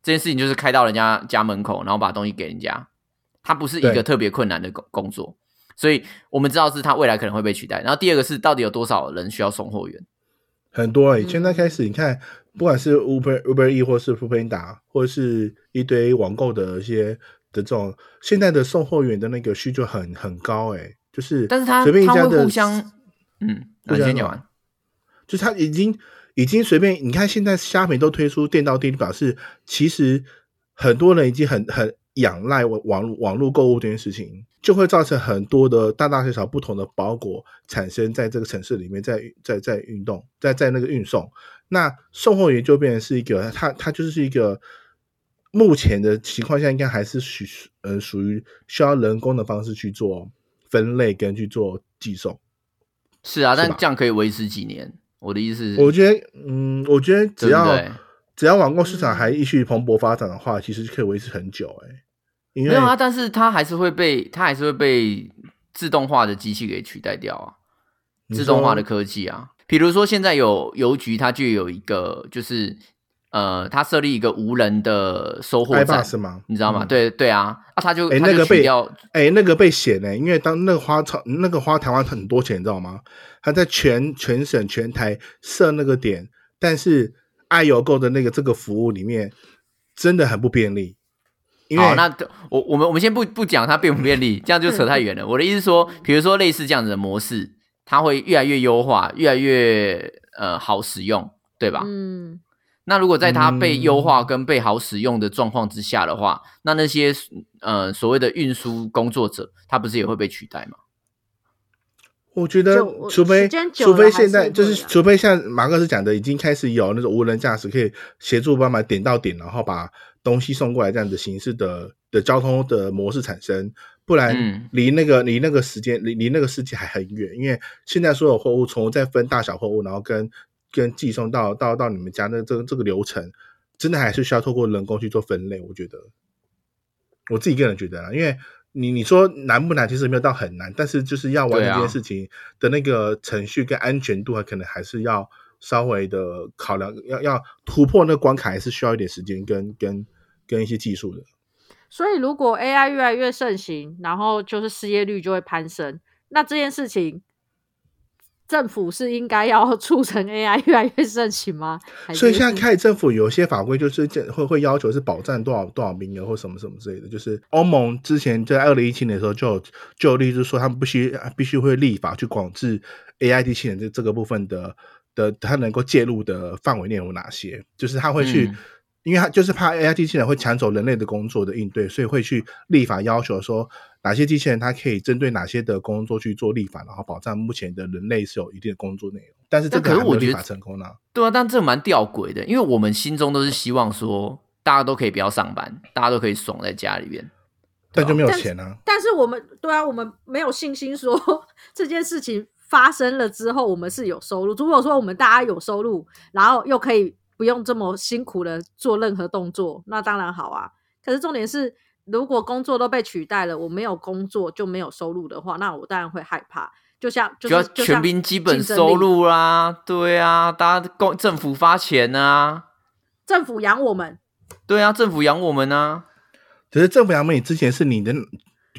这件事情就是开到人家家门口，然后把东西给人家，它不是一个特别困难的工工作，所以我们知道是他未来可能会被取代。然后第二个是到底有多少人需要送货员？很多诶、嗯现在开始你看，不管是 Uber Uber E 或是 f o o p a n d a 或者是一堆网购的一些的这种，现在的送货员的那个需求很很高哎、就是但是他随便一家的互相，嗯，互相什么你先讲完。就是他已经已经随便，你看现在虾米都推出电到店，表示其实很多人已经很很仰赖网网网络购物这件事情，就会造成很多的大大小小不同的包裹产生在这个城市里面，在在在运动，在在那个运送。那送货员就变成是一个，他他就是一个目前的情况下，应该还是属呃属于需要人工的方式去做分类跟去做寄送。是啊，是但这样可以维持几年？我的意思是，我觉得，嗯，我觉得只要对对只要网购市嗯场还继续蓬勃发展的话，其实可以维持很久、欸。哎，因为没有啊，但是它还是会被它还是会被自动化的机器给取代掉啊，自动化的科技啊。比如说现在有邮局，它就有一个就是呃，他设立一个无人的收货站 iBus 吗？你知道吗？嗯对对啊，啊，他就那个被取掉哎、那个被写呢、因为当那个花超那个花台湾很多钱，你知道吗？他在全全省全台设那个点，但是爱邮购的那个这个服务里面真的很不便利，因为好，那我我们我们先不不讲它便不便利，这样就扯太远了。我的意思是说，比如说类似这样子的模式，它会越来越优化，越来越呃好使用，对吧？嗯那如果在它被优化嗯跟被好使用的状况之下的话，那那些呃所谓的运输工作者，他不是也会被取代吗？我觉得，除非除非现在就是除非像马克思讲的，已经开始有那种无人驾驶可以协助帮忙点到点，然后把东西送过来这样的形式的的交通的模式产生，不然嗯。离那个离那个时间离离那个世界还很远，因为现在所有货物从再分大小货物，然后跟跟寄送到到到你们家的这个这个流程，真的还是需要透过人工去做分类，我觉得。我自己个人觉得啦，因为你你说难不难，其实没有到很难，但是就是要完成这件事情的那个程序跟安全度，可能还是要稍微的考量，要要突破那个关卡，还是需要一点时间跟跟跟一些技术的。所以如果 AI 越来越盛行，然后就是失业率就会攀升，那这件事情政府是应该要促成 AI 越来越盛行吗？所以现在开始政府有些法规，就是会会要求是保障多少多少名额或什么什么之类的。就是欧盟之前在二零一七年的时候就有就有例子说，他们必须必须会立法去管制 AI 机器人这这个部分的的它能够介入的范围内有哪些，就是他会去。嗯因为他就是怕 AI 机器人会抢走人类的工作的应对，所以会去立法要求说哪些机器人它可以针对哪些的工作去做立法，然后保障目前的人类是有一定的工作内容。但是这可能我觉得法成功呢、对啊，但这蛮吊诡的，因为我们心中都是希望说大家都可以不要上班，大家都可以爽在家里面。但就没有但是钱啊。但是我们对啊，我们没有信心说这件事情发生了之后，我们是有收入。如果说我们大家有收入，然后又可以不用这么辛苦的做任何动作，那当然好啊。可是重点是，如果工作都被取代了，我没有工作就没有收入的话，那我当然会害怕。就像就是就像全民基本收，入啦，对啊，大家公政府发钱啊，政府养我们，对啊，政府养我们啊，可是政府养你之前是你的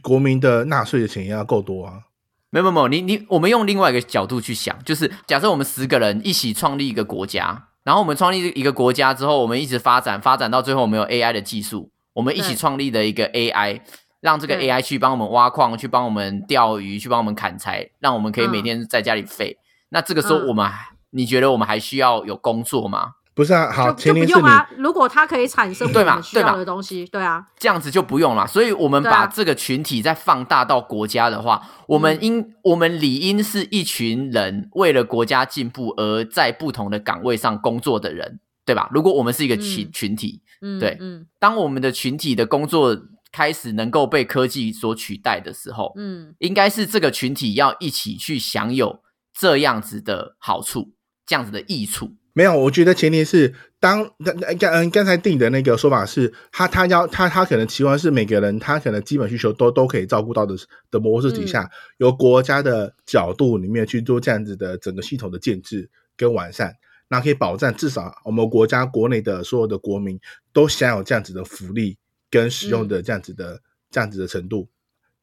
国民的纳税的钱也要够多啊。没有没有，你你我们用另外一个角度去想，就是假设我们十个人一起创立一个国家，然后我们创立一个国家之后，我们一直发展发展到最后，我们有 AI 的技术，我们一起创立的一个 AI，让这个 AI 去帮我们挖矿，去帮我们钓鱼，去帮我们砍柴，让我们可以每嗯天在家里废。那这个时候嗯我们还，你觉得我们还需要有工作吗？不是啊，好，就不用啊。如果它可以产生我们需要的东西，对啊，这样子就不用了。所以，我们把这个群体再放大到国家的话，我们嗯应、我们理应是一群人为了国家进步而在不同的岗位上工作的人，对吧？如果我们是一个群、嗯群体，嗯，对嗯当我们的群体的工作开始能够被科技所取代的时候，嗯应该是这个群体要一起去享有这样子的好处，这样子的益处。没有，我觉得前提是当刚刚嗯刚才定的那个说法是，他他要他他可能期望是每个人他可能基本需求都都可以照顾到的的模式底下，嗯。由国家的角度里面去做这样子的整个系统的建制跟完善，那可以保障至少我们国家国内的所有的国民都享有这样子的福利跟使用的这样子的、这样子的程度，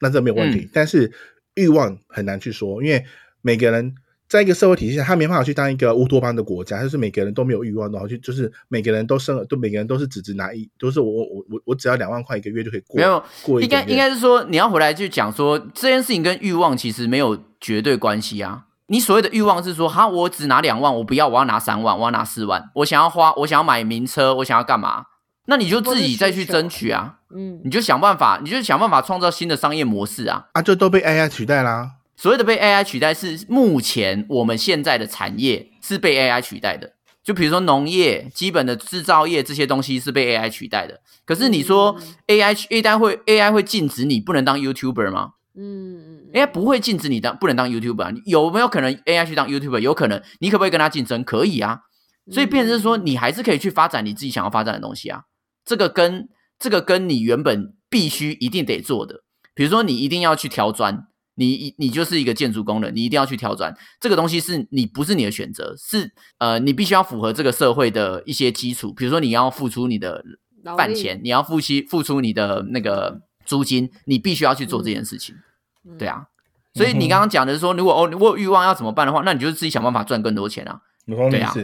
那这没有问题。嗯。但是欲望很难去说，因为每个人在一个社会体系下，他没办法去当一个乌托邦的国家，就是每个人都没有欲望，然后去就是每个人都生，都每个人都是只只拿一，都是我我我我只要两万块一个月就可以过，没有，过应该应该是说，你要回来去讲说这件事情跟欲望其实没有绝对关系啊。你所谓的欲望是说，哈，我只拿两万，我不要，我要拿三万，我要拿四万，我想要花，我想要买名车，我想要干嘛？那你就自己再去争取啊，嗯你就想办法，你就想办法创造新的商业模式啊。啊，就都被 AI 取代啦。所谓的被 AI 取代，是目前我们现在的产业是被 AI 取代的。就比如说农业、基本的制造业这些东西是被 AI 取代的。可是你说嗯 AI AI 会 AI 会禁止你不能当 YouTuber 吗嗯嗯？AI 不会禁止你当不能当 YouTuber，啊有没有可能 AI 去当 YouTuber？有可能，你可不可以跟他竞争？可以啊。所以变成是说，你还是可以去发展你自己想要发展的东西啊。这个跟这个跟你原本必须一定得做的，比如说你一定要去挑砖，你你就是一个建筑工人，你一定要去挑转，这个东西是你不是你的选择，是呃你必须要符合这个社会的一些基础，比如说你要付出你的饭钱，你要付息付出你的那个租金，你必须要去做这件事情，嗯对啊。所以你刚刚讲的是说，如果哦我有欲望要怎么办的话，那你就自己想办法赚更多钱啊。对啊。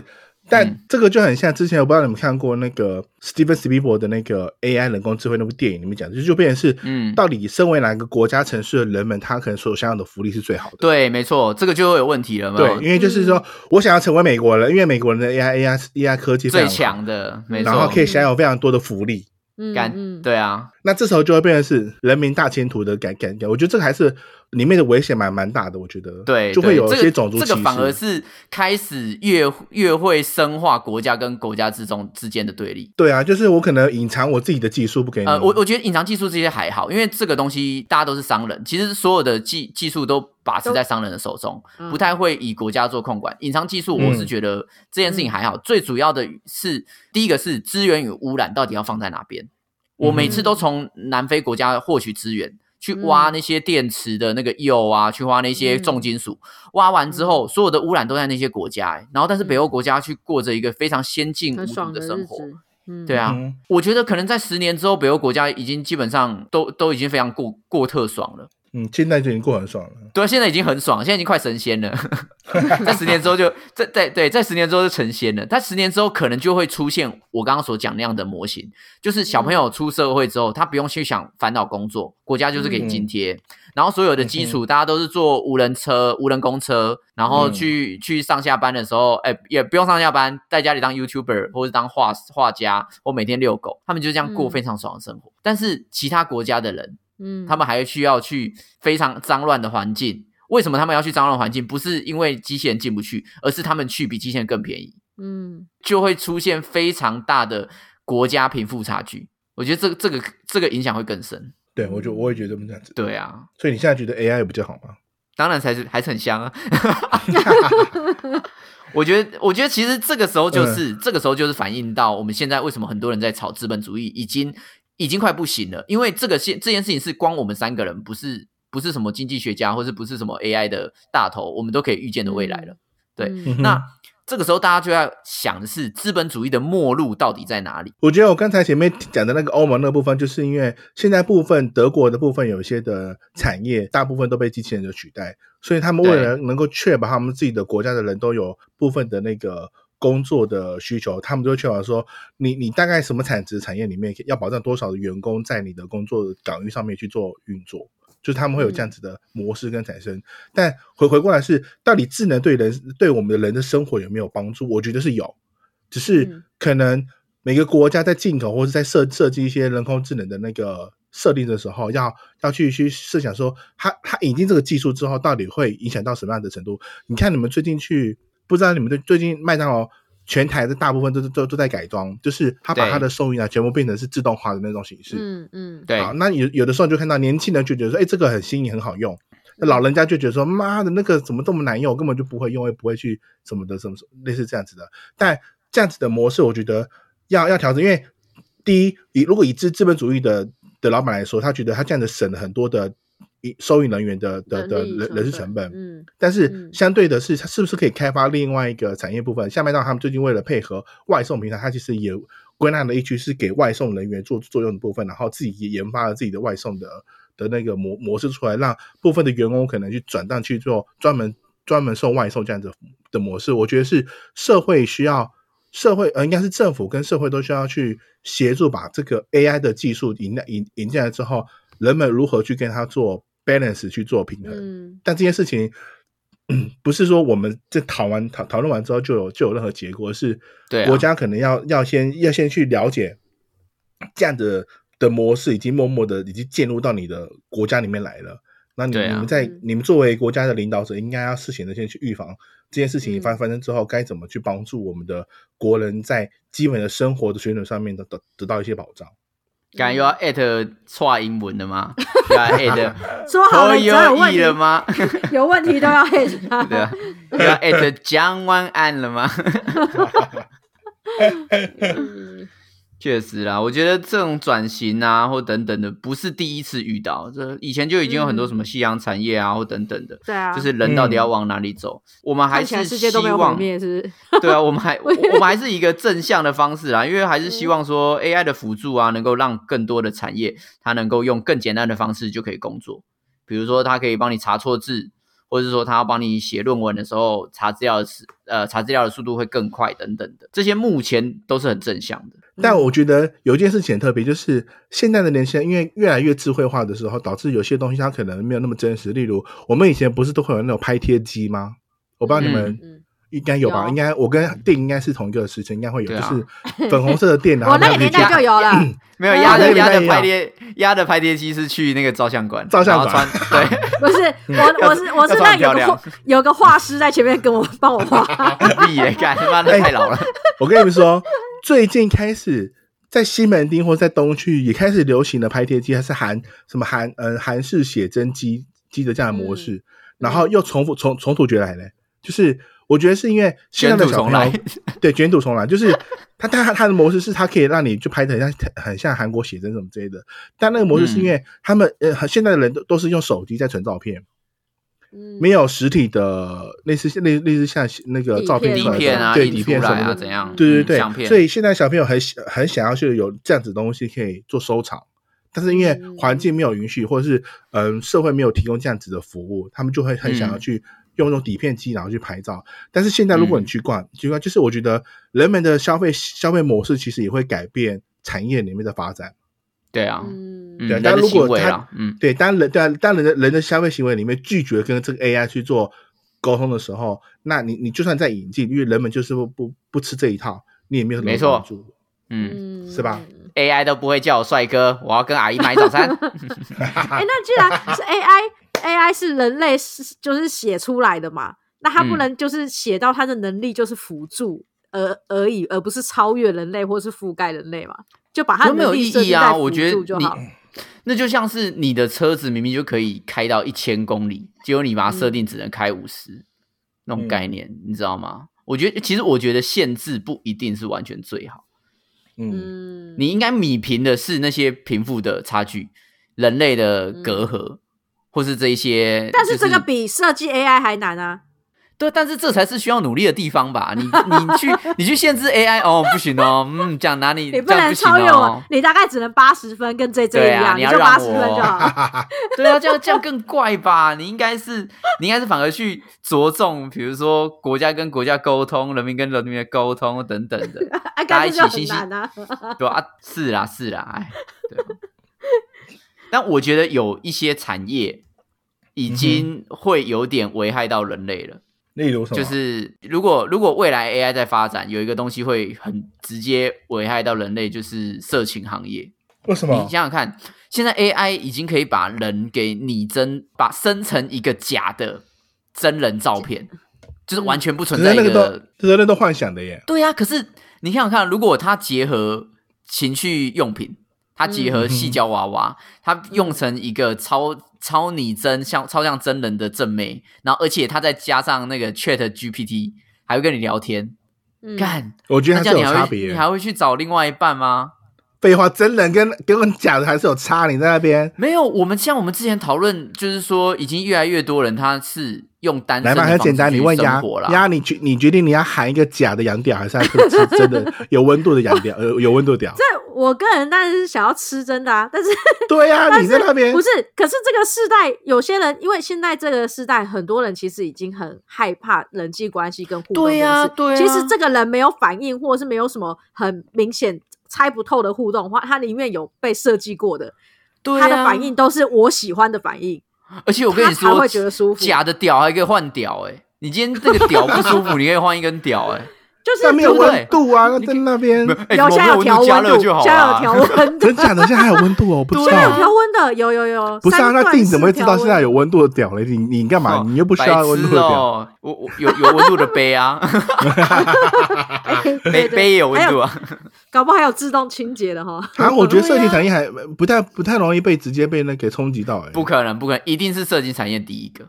但嗯。这个就很像之前我不知道你们看过那个 Steven Spielberg 的那个 AI 人工智慧那部电影里面讲的，就就变成是，嗯。到底身为哪个国家城市的人们，他可能所享有的福利是最好的。对，没错，这个就会有问题了，嘛。对，因为就是说我想要成为美国人，因为美国人的 AI AI AI 科技非最，强的，没错。然后，可以享有非常多的福利。嗯干嗯，对啊，那这时候就会变成是人民大迁徙的感感觉，我觉得这个还是里面的危险蛮蛮大的，我觉得对，就会有一些种族歧视。这个反而是开始越越会深化国家跟国家之中之间的对立。对啊，就是我可能隐藏我自己的技术不给你，呃，我我觉得隐藏技术这些还好，因为这个东西大家都是商人，其实所有的技技术都把持在商人的手中，嗯。不太会以国家做控管。隐藏技术，嗯我是觉得这件事情还好，最主要的是第一个是资源与污染到底要放在哪边。我每次都从南非国家获取资源，去挖那些电池的那个铀啊，去挖那些重金属，挖完之后，所有的污染都在那些国家、欸。然后但是北欧国家去过着一个非常先进无毒很爽的生活。嗯，对啊，嗯。我觉得可能在十年之后，北欧国家已经基本上都都已经非常过过特爽了。嗯，现在就已经过很爽了。对，现在已经很爽，现在已经快神仙了。在十年之后就在在对，在十年之后就成仙了。但十年之后可能就会出现我刚刚所讲那样的模型，就是小朋友出社会之后，他不用去想烦恼工作，国家就是给津贴，然后所有的基础大家都是坐无人车、无人公车，然后去去上下班的时候，哎，也不用上下班，在家里当 YouTuber 或者当画画家，或每天遛狗，他们就这样过非常爽的生活。但是其他国家的人，嗯，他们还需要去非常脏乱的环境。为什么他们要去脏乱环境？不是因为机器人进不去，而是他们去比机器人更便宜，嗯就会出现非常大的国家贫富差距。我觉得这个这个这个影响会更深。对，我就我也觉得这么这样子。对啊，所以你现在觉得 AI 比较好吗？当然才是还是很香啊。我觉得，我觉得其实这个时候就是、这个时候就是反映到我们现在为什么很多人在炒资本主义，已经已经快不行了。因为这个现这件事情是光我们三个人，不是不是什么经济学家，或是不是什么 AI 的大头，我们都可以预见的未来了。对那这个时候大家就要想的是，资本主义的末路到底在哪里？我觉得我刚才前面讲的那个欧盟那部分，就是因为现在部分德国的部分有一些的产业，大部分都被机器人所取代，所以他们为了能够确保他们自己的国家的人都有部分的那个工作的需求，他们就会确保说，你你大概什么产值产业里面要保障多少的员工在你的工作岗位上面去做运作。就是他们会有这样子的模式跟产生，但回回过来是，到底智能对人对我们的人的生活有没有帮助？我觉得是有，只是嗯可能每个国家在进口或者在设设计一些人工智能的那个设定的时候，要要去去设想说，它它引进这个技术之后，到底会影响到什么样的程度？你看你们最近去，不知道你们对最近麦当劳全台的大部分都都都在改装，就是他把对它的收银啊全部变成是自动化的那种形式。嗯嗯，对，好，那有有的时候就看到年轻人就觉得说，哎，这个很新颖，很好用。那老人家就觉得说，妈的，那个怎么这么难用，根本就不会用，也不会去什么的，什么类似这样子的。但这样子的模式，我觉得要要调整，因为第一，以如果以资资本主义的的老板来说，他觉得他这样子省了很多的以收银人员的的的人人人事成本，嗯但是嗯相对的是，它是不是可以开发另外一个产业部分？下麦当他们最近为了配合外送平台，它其实也归纳了一区是给外送人员做作用的部分，然后自己也研发了自己的外送的的那个模模式出来，让部分的员工可能去转档去做专门专门送外送这样子的模式。我觉得是社会需要。社会呃，应该是政府跟社会都需要去协助，把这个 AI 的技术引引引进来之后，人们如何去跟它做 balance 去做平衡。嗯但这件事情，嗯，不是说我们这讨完讨讨论完之后就有就有任何结果，而是国家可能要要先要先去了解这样的的模式已经默默的已经进入到你的国家里面来了。那你、啊你们在嗯你们作为国家的领导者，应该要事前的先去预防这件事情嗯发发生之后，该怎么去帮助我们的国人在基本的生活的水准上面的得得到一些保障。刚才又要艾特错英文的吗？又要艾特 说好了，有问题了吗？有问题都要艾特他。对啊，又要艾特江湾岸了吗？嗯确实啦，我觉得这种转型啊，或等等的，不是第一次遇到，这以前就已经有很多什么夕阳产业啊，或等等的，对啊，就是人到底要往哪里走，我们还是世界都没有毁希望灭，是不是？对啊，我们还 我我们还是一个正向的方式啦，因为还是希望说 AI 的辅助啊，能够让更多的产业它能够用更简单的方式就可以工作，比如说它可以帮你查错字，或者是说它要帮你写论文的时候查资料的时呃查资料的速度会更快等等的，这些目前都是很正向的。但我觉得有一件事情很特别，就是现在的年轻人因为越来越智慧化的时候，导致有些东西它可能没有那么真实。例如，我们以前不是都会有那种拍贴机吗？我不知道你们嗯，应该有吧？有。应该我跟电应该是同一个时辰，应该会有，啊。就是粉红色的电，然后我那个年代就有了，没有对压的压的拍贴压的拍贴机是去那个照相馆，照相馆。对。不是我，我是我是要那有个有个画师在前面跟我帮我画，屁耶，干他妈的太老了。我跟你们说，最近开始在西门町或在东区也开始流行的拍贴机，它是韩什么韩呃韩式写真机机的这样的模式，然后又重复重重土绝来嘞，就是我觉得是因为现在的小朋友 对卷土重来，就是他他他的模式是他可以让你就拍的很像很像韩国写真什么之类的，但那个模式是因为他们、呃现在的人都都是用手机在存照片。嗯没有实体的类似类类似像那个照片底片啊，底片什么的，怎样？对对对，嗯。所以现在小朋友很喜很想要去有这样子的东西可以做收藏，但是因为嗯环境没有允许，或者是嗯、社会没有提供这样子的服务，他们就会很想要嗯去用那种底片机然后去拍照。但是现在如果你嗯去逛，去逛就是我觉得人们的消费消费模式其实也会改变产业里面的发展。对啊，嗯，嗯，对但如果他行为啦，嗯，对，当人对啊当人的人的消费行为里面拒绝跟这个 AI 去做沟通的时候，那你你就算再引进，因为人们就是不不不吃这一套，你也没有什么没错帮助。嗯嗯是吧，AI 都不会叫我帅哥，我要跟阿姨买早餐。哎、那既然是 AI，AI 是人类是就是写出来的嘛，那它不嗯能就是写到它的能力就是辅助而而已，而不是超越人类或是覆盖人类嘛？就把它没有意义啊！我觉得你助就好。那就像是你的车子明明就可以开到一千公里，结果你把它设定只能开五十、那种概念，你知道吗？我觉得其实我觉得限制不一定是完全最好，嗯，嗯，你应该米平的是那些贫富的差距、人类的隔阂，或是这一些。但是就这个比设计 AI 还难啊！对，但是这才是需要努力的地方吧？你你去你去限制 AI 哦，不行哦，嗯，讲哪里你不能超越我哦，，你大概只能八十分，跟 J J 一样，啊你就八十分就好。对啊，这样这样更怪吧？你应该是你应该是反而去着重，比如说国家跟国家沟通，人民跟人民的沟通等等的，啊，大家一起心心啊！对啊，是啦是啦，哎，对啊。但我觉得有一些产业已经会有点危害到人类了。例如什么？就是如果如果未来 AI 在发展，有一个东西会很直接危害到人类，就是色情行业。为什么？你想想看，现在 AI 已经可以把人给拟真，把生成一个假的真人照片，就是完全不存在一个个。都，这人都幻想的耶。对呀、可是你想想看，如果它结合情趣用品，它结合细胶娃娃，它用成一个超超拟真、像超像真人的正妹，然后而且它再加上那个 Chat GPT，还会跟你聊天，嗯干、我觉得还是那这样你还有差别你还会去找另外一半吗？废话，真人跟跟假的还是有差。你在那边没有，我们像我们之前讨论，就是说已经越来越多人他是用单身来吧，的方式很简单，你问鸭。鸭，你决你决定你要喊一个假的洋屌，还是要吃 真的有温度的洋屌？呃，有温度的屌？这我个人当然是想要吃真的啊，但是 对呀、但你在那边不是，可是这个世代有些人，因为现在这个世代，很多人其实已经很害怕人际关系跟互动对呀、呀对呀其实这个人没有反应，或者是没有什么很明显猜不透的互动的话，他里面有被设计过的，对他的啊反应都是我喜欢的反应。而且我跟你说，他会觉得舒服假的屌还可以换屌、欸，哎，你今天这个屌不舒服，你可以换一根屌、欸，就是但没有温度啊，那在那边有现在有调加温度，热就好现在有了。调 温的，真假的，现在还有温度哦，我不知道。现在有调温的，有有有。不是啊，那定怎么会知道现在有调温温度的屌嘞？你你干嘛？哦你又不需要温度的屌。哦，我我有 有温度的杯啊，杯杯也有温度啊。搞不好还有自动清洁的哈。啊，我觉得色情产业还不太不太容易被直接被那给冲击到哎。不可能，不可能，一定是色情产业第一个，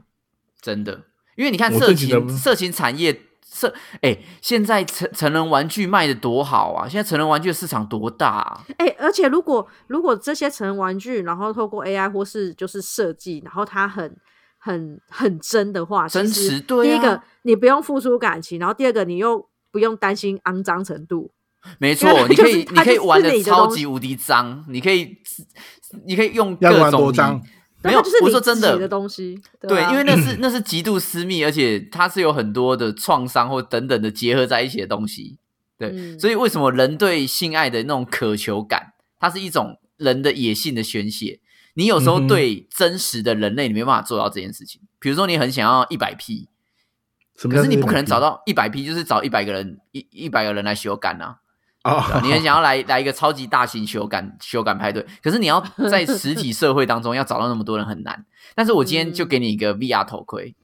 真的。因为你看色情色情产业色，哎，现在成成人玩具卖的多好啊！现在成人玩具的市场多大、啊？哎、而且如果如果这些成人玩具，然后透过 AI 或是就是设计，然后它很很很真的话，真实实对啊第一个你不用付出感情，然后第二个你又不用担心肮脏程度。没错，你可以你可以玩的超级无敌脏，你可以你可以用各种脏没有就是，我你说真的自己的东西，对，啊因为那是那是极度私密，而且它是有很多的创伤或等等的结合在一起的东西。对，嗯所以为什么人对性爱的那种渴求感，它是一种人的野性的宣泄。你有时候对真实的人类，你没办法做到这件事情。比如说，你很想要一百 P，什么叫可是你不可能100找到一百 P，就是找一百个人一一百个人来修改啊。啊？你很想要来来一个超级大型修改修改派对，可是你要在实体社会当中要找到那么多人很难。但是我今天就给你一个 VR 头盔，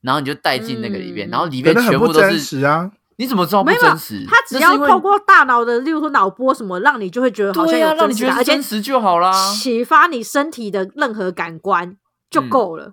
然后你就戴进那个里面，嗯然后里面全部都是，实啊。你怎么知道不真实？它只要透过大脑的，例如说脑波什么，让你就会觉得好像对啊，有真实感，让你觉得而且真实就好啦。启发你身体的任何感官就嗯够了。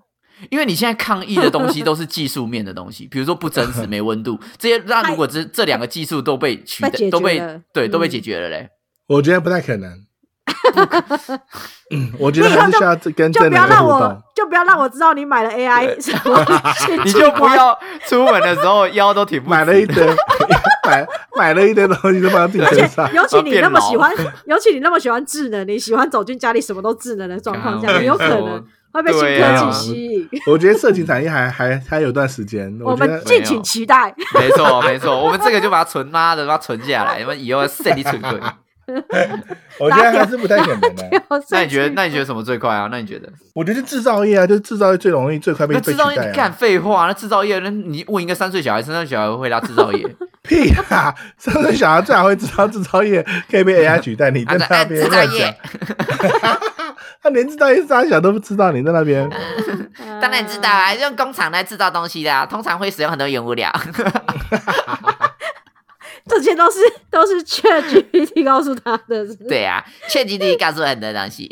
因为你现在抗议的东西都是技术面的东西，比如说不真实、没温度这些。那如果这这两个技术都被取都被了对都被嗯解决了嘞，我觉得不太可能。我觉得还是需要跟就真人的不要让我互动。就不要让我知道你买了 AI 什么 你就不要出门的时候腰都挺不买了一堆，买买了一堆东西都放在自己身上。尤其你那么喜欢，尤其你那么喜欢智能，你喜欢走进家里什么都智能的状况下，你有可能会被新对啊科技吸引。我觉得色情产业还还还有段时间，我们敬请期待。没错没错，我们这个就把它存妈的，把它存下来，因为以后剩你存存。我觉得还是不太可能的。那你觉得？那你觉得什么最快啊？那你觉得？我觉得制造业啊，就是制造业最容易最快被那制被取代造业你干啊。废话，那制造业那你问一个三岁小孩，三岁小孩会回答制造业，屁啊！三岁小孩最好会知道制造业可以被 AI 取代，你在啊那边制造乱讲业。他连制造业啥小都不知道，你在那边。当然知道啊，用工厂来制造东西的啊，通常会使用很多原物料。这些都是都是 ChatGPT 告诉他的。是不是对啊，确 g p 告诉我很多东西。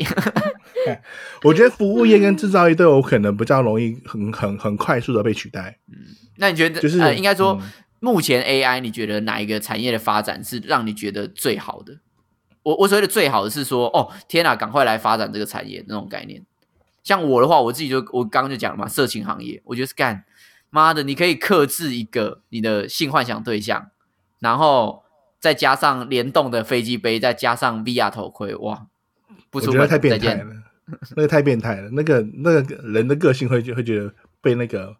我觉得服务业跟制造业都有可能比较容易很很很快速的被取代。嗯那你觉得，就是呃，应该说，嗯目前 AI 你觉得哪一个产业的发展是让你觉得最好的？我我所谓的最好的是说，哦，天哪，赶快来发展这个产业那种概念。像我的话，我自己就我刚刚就讲了嘛，色情行业，我觉得是干妈的，你可以克制一个你的性幻想对象，然后再加上联动的飞机杯，再加上 VR 头盔，哇，不出门我觉得太变态了，那个太变态了。那个那个人的个性会会觉得被那个，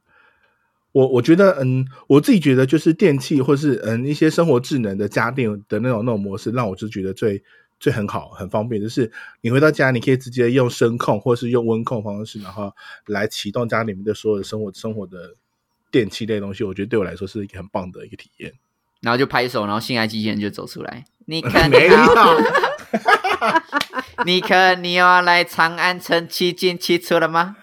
我我觉得嗯，我自己觉得就是电器或是嗯一些生活智能的家电的那种那种模式，让我就觉得最最很好很方便，就是你回到家你可以直接用声控或是用温控方式，然后来启动家里面的所有的生活生活的电器类东西，我觉得对我来说是一个很棒的一个体验。然后就拍手，然后性爱机器人就走出来，你看没你好。有，尼克，你要来长安城七进七出了吗？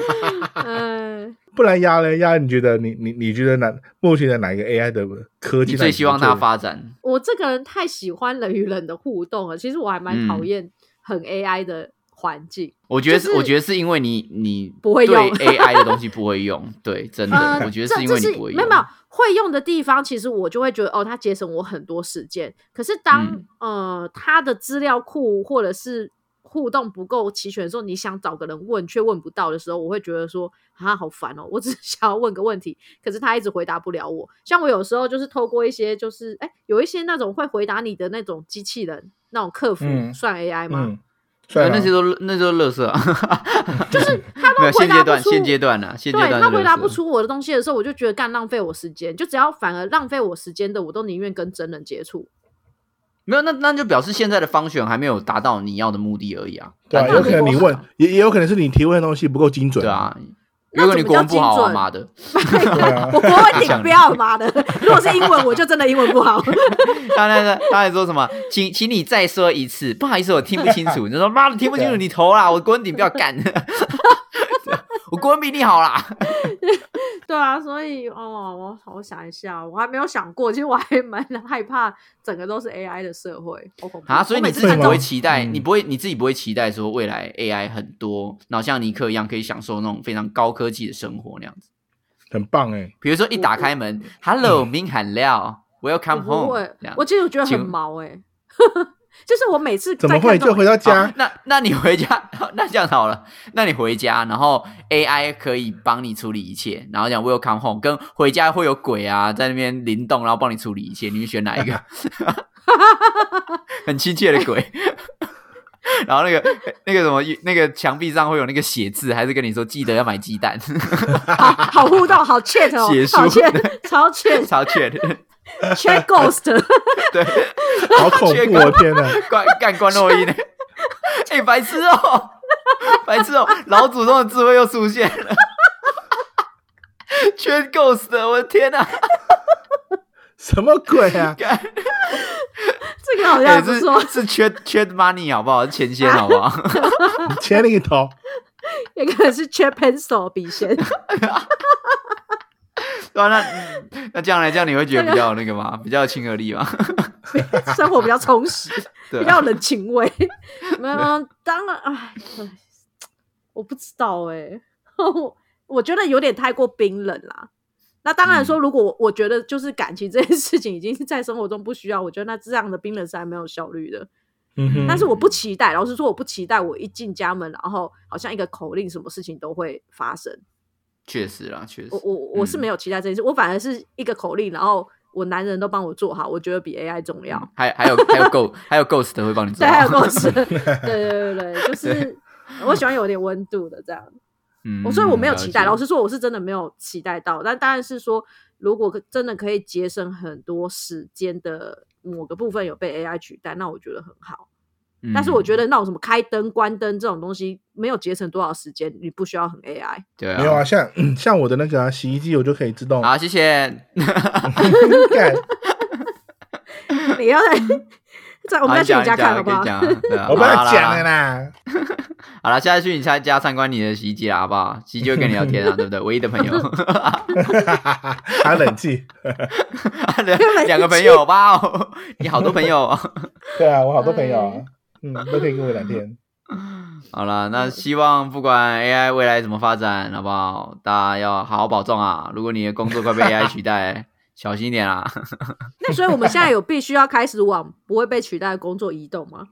嗯，不然鸭嘞鸭，你觉得你你你觉得哪目前的哪一个 AI 的科技你最希望它最发展？我这个人太喜欢人与人的互动了，其实我还蛮讨厌很 AI 的环境。我觉得是，就是我觉得是因为你你不会用 AI 的东西不会用，对，真的，呃，我觉得是因为你不会用。没有没有会用的地方，其实我就会觉得哦，它节省我很多时间。可是当、嗯呃它的资料库或者是互动不够齐全的时候，你想找个人问却问不到的时候，我会觉得说啊好烦哦，我只是 想要问个问题，可是他一直回答不了我。像我有时候就是透过一些就是哎有一些那种会回答你的那种机器人那种客服，嗯算 AI 吗？嗯，那些都那些都乐色啊，就是他都回答不现阶段，出现阶段呢，对他回答不出我的东西的时候，我就觉得干浪费我时间。就只要反而浪费我时间的，我都宁愿跟真人接触。没有，那那就表示现在的方选还没有达到你要的目的而已啊。对啊，有可能你问，也也有可能是你提问的东西不够精准。对，啊，那如果你国文不好啊，怎么叫精准妈的，我国文顶不要妈的，如果是英文，我就真的英文不好。他那个他还说什么，请请你再说一次，不好意思，我听不清楚。你说妈的听不清楚，你投啦，我国文顶不要干，我国文比你好啦。对啊，所以哦，我我想一下，我还没有想过，其实我还蛮 害怕整个都是 AI 的社会，好恐怖啊，所以你自己不会期待，嗯你不会你自己不会期待说未来 AI 很多，然后像尼克一样可以享受那种非常高科技的生活那样子。很棒哎。比如说一打开门，Hello，明喊料，Welcome home，会，我其实我觉得很毛哎 就是我每次怎么会就回到家好？那那你回家，那这样好了，那你回家，然后 AI 可以帮你处理一切，然后讲 Welcome home，跟回家会有鬼啊在那边灵动，然后帮你处理一切，你会选哪一个？很亲切的鬼。然后那个那个什么，那个墙壁上会有那个写字，还是跟你说记得要买鸡蛋，好好互动，好 chat 哦写，书好 chat，超 chat 超缺 的，chat ghost，对，好恐怖！我 天哪！关干关洛音呢？哎、白痴哦、白痴哦、老祖宗的智慧又出现了，缺 ghost，我的天哪、什么鬼啊？干这个好哎、像不错，是是缺缺 money 好不好？是钱先好不好？你切你个头！也可能是 chat pencil 笔仙。对啊，那嗯那这样来，这样你会觉得比较那个吗？比较亲和力吗？生活比较充实，啊比较有人情味。没有，当然，哎，唉我不知道哎、我觉得有点太过冰冷啦。那当然说，嗯如果我我觉得就是感情这件事情已经在生活中不需要，我觉得那这样的冰冷是还没有效率的。嗯哼，但是我不期待，老实说，我不期待我一进家门，然后好像一个口令，什么事情都会发生。确实啦，确实我，我我是没有期待这件事，我反而是一个口令，然后我男人都帮我做好，我觉得比 AI 重要。还还有还有 Go 还有 Ghost 会帮你 做对，好，还有公司，对对对对，就是我喜欢有点温度的这样。嗯我所以我没有期待，老实说，我是真的没有期待到。但当然是说，如果可真的可以节省很多时间的某个部分有被 AI 取代，那我觉得很好。但是我觉得得那种什么开灯、关灯这种东西，没有节省多少时间，你不需要很 AI。对啊没有啊，像像我的那个啊，洗衣机我就可以自动好，谢谢。干，你要在在 我们好再去你家看好不好我不要好啦讲了啦。好了，下次去你家家参观你的洗衣机啦，好不好？洗衣机会跟你聊天啊，对不对？唯一的朋友，还冷气，两个朋友，哇哦，你好多朋友哦。对啊，我好多朋友啊，嗯，都可以跟我聊天。好了，那希望不管 AI 未来怎么发展，好不好？大家要好好保重啊！如果你的工作快被 AI 取代，小心一点啊！那所以我们现在有必须要开始往不会被取代的工作移动吗？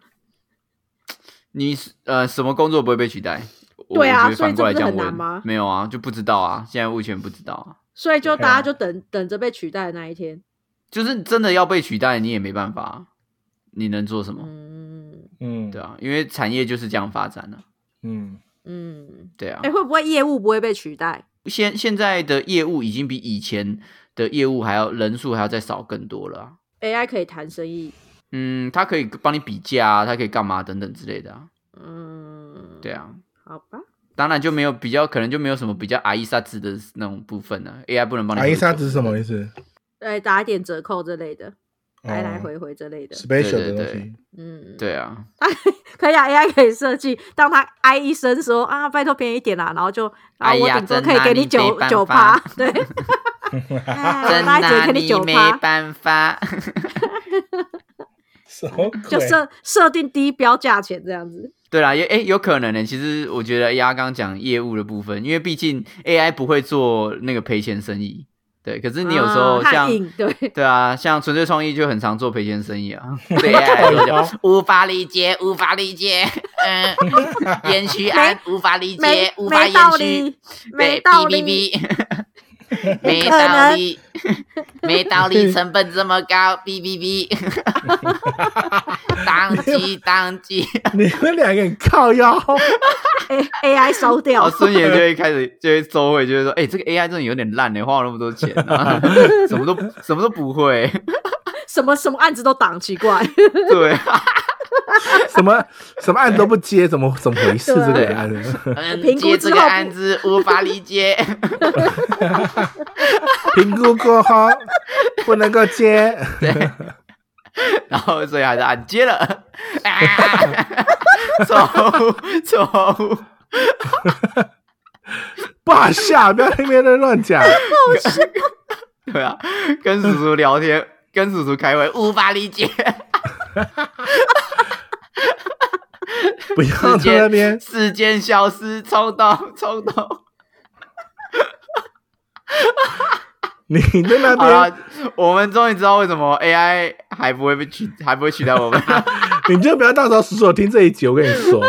你呃，什么工作不会被取代？我对啊反过来讲，所以这不是很我难吗没有啊，就不知道啊，现在目前不知道啊。所以就大家就等等着被取代的那一天。就是真的要被取代，你也没办法，你能做什么？嗯嗯，对啊，因为产业就是这样发展的、嗯，嗯，对啊。哎、，会不会业务不会被取代？现现在的业务已经比以前的业务还要人数还要再少更多了啊、AI 可以谈生意，嗯，它可以帮你比价啊，它可以干嘛等等之类的啊。嗯，对，啊，好吧，当然就没有比较，可能就没有什么比较阿伊萨兹的那种部分了、AI 不能帮你。阿伊莎是什么意？思？对，打一点折扣之类的，来来哦回回之类的，？special 对对对的东西，嗯，对啊，可以啊，AI 可以设计，当他哀一声说啊，拜托便宜一点啦，然后就，然后我哎呀顶多可以给你九没办九法趴，对，哎我真拉一折给拿你没九趴，办法。什么就鬼？设设定低标价钱这样子。对啦，也诶有可能呢。其实我觉得丫刚刚讲业务的部分，因为毕竟 AI 不会做那个赔钱生意，对。可是你有时候像、硬对，对啊，像纯粹创意就很常做赔钱生意啊。对就无法理解，无法理解，嗯，延续安无法理解，无法没道延续理，，没对道哔哔理，哔，没道理，没道理，成本这么高，哔哔哔，当机当机。你们两个人靠腰，A AI 收掉孙 爷就会开始就会收回，就会说：“哎、这个 AI 真的有点烂你，花了那么多钱、啊，什么都什么都不会。什么什么案子都挡，奇怪。对，什么什么案都不接，怎么怎么回事？这个案？子嗯，评估接这个案子无法理解。评估过后不能够接，然后所以还是按接了，啊，错误错误，不好笑，不要在那边乱讲。对啊，跟叔叔聊天，跟叔叔开会无法理解，不要时在那边时间消失，冲动冲动。你在那边，，我们终于知道为什么 AI 还不会被取，还不会取代我们。你就不要到时候叔叔听这一集，我跟你说。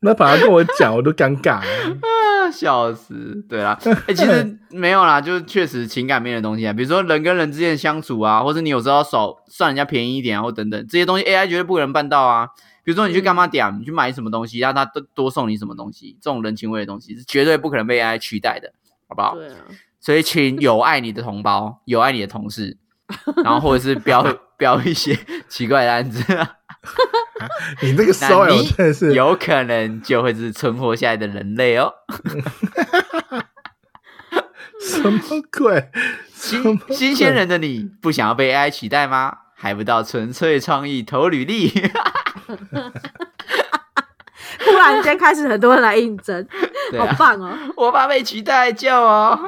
那反而跟我讲，我都尴尬了。啊，笑死！对啦，哎、其实 没有啦，就是确实情感面的东西啊，比如说人跟人之间的相处啊，或者你有时候要少算人家便宜一点啊，或等等这些东西，AI 绝对不可能办到啊。比如说你去干嘛点，你去买什么东西，让他多多送你什么东西，这种人情味的东西是绝对不可能被 AI 取代的，好不好？对啊，所以请有爱你的同胞，有爱你的同事，然后或者是标 标一些奇怪的案子，你这个收哎，我那你真的是有可能就会是存活下来的人类哦。什么鬼？新鬼新鲜人的你不想要被 AI 取代吗？还不到纯粹创意投履历？突然间开始很多人来应征，啊，好棒哦！我怕被取代，救我！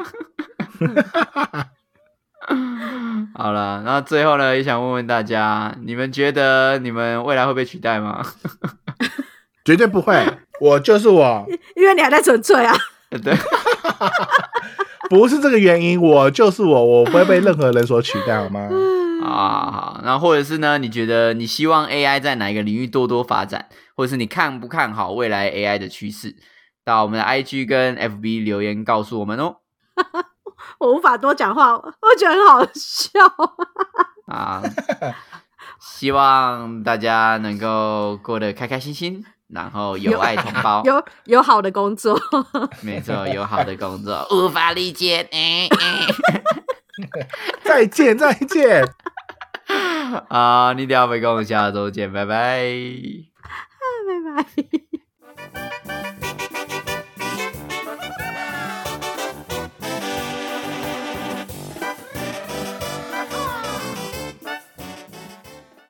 好了，那最后呢，也想问问大家，你们觉得你们未来会被取代吗？绝对不会，我就是我，因为你还在纯粹啊，对，不是这个原因，我就是我，我不会被任何人所取代，好吗？啊好好，然后或者是呢？你觉得你希望 AI 在哪一个领域多多发展，或者是你看不看好未来 AI 的趋势？到我们的 IG 跟 FB 留言告诉我们哦。我无法多讲话，我觉得很好笑。啊，希望大家能够过得开开心心，然后有爱同胞，有有好的工作，没错，有好的工作，无法理解。哎哎，再见，再见。啊，你等下回跟我下周见，拜拜，拜拜。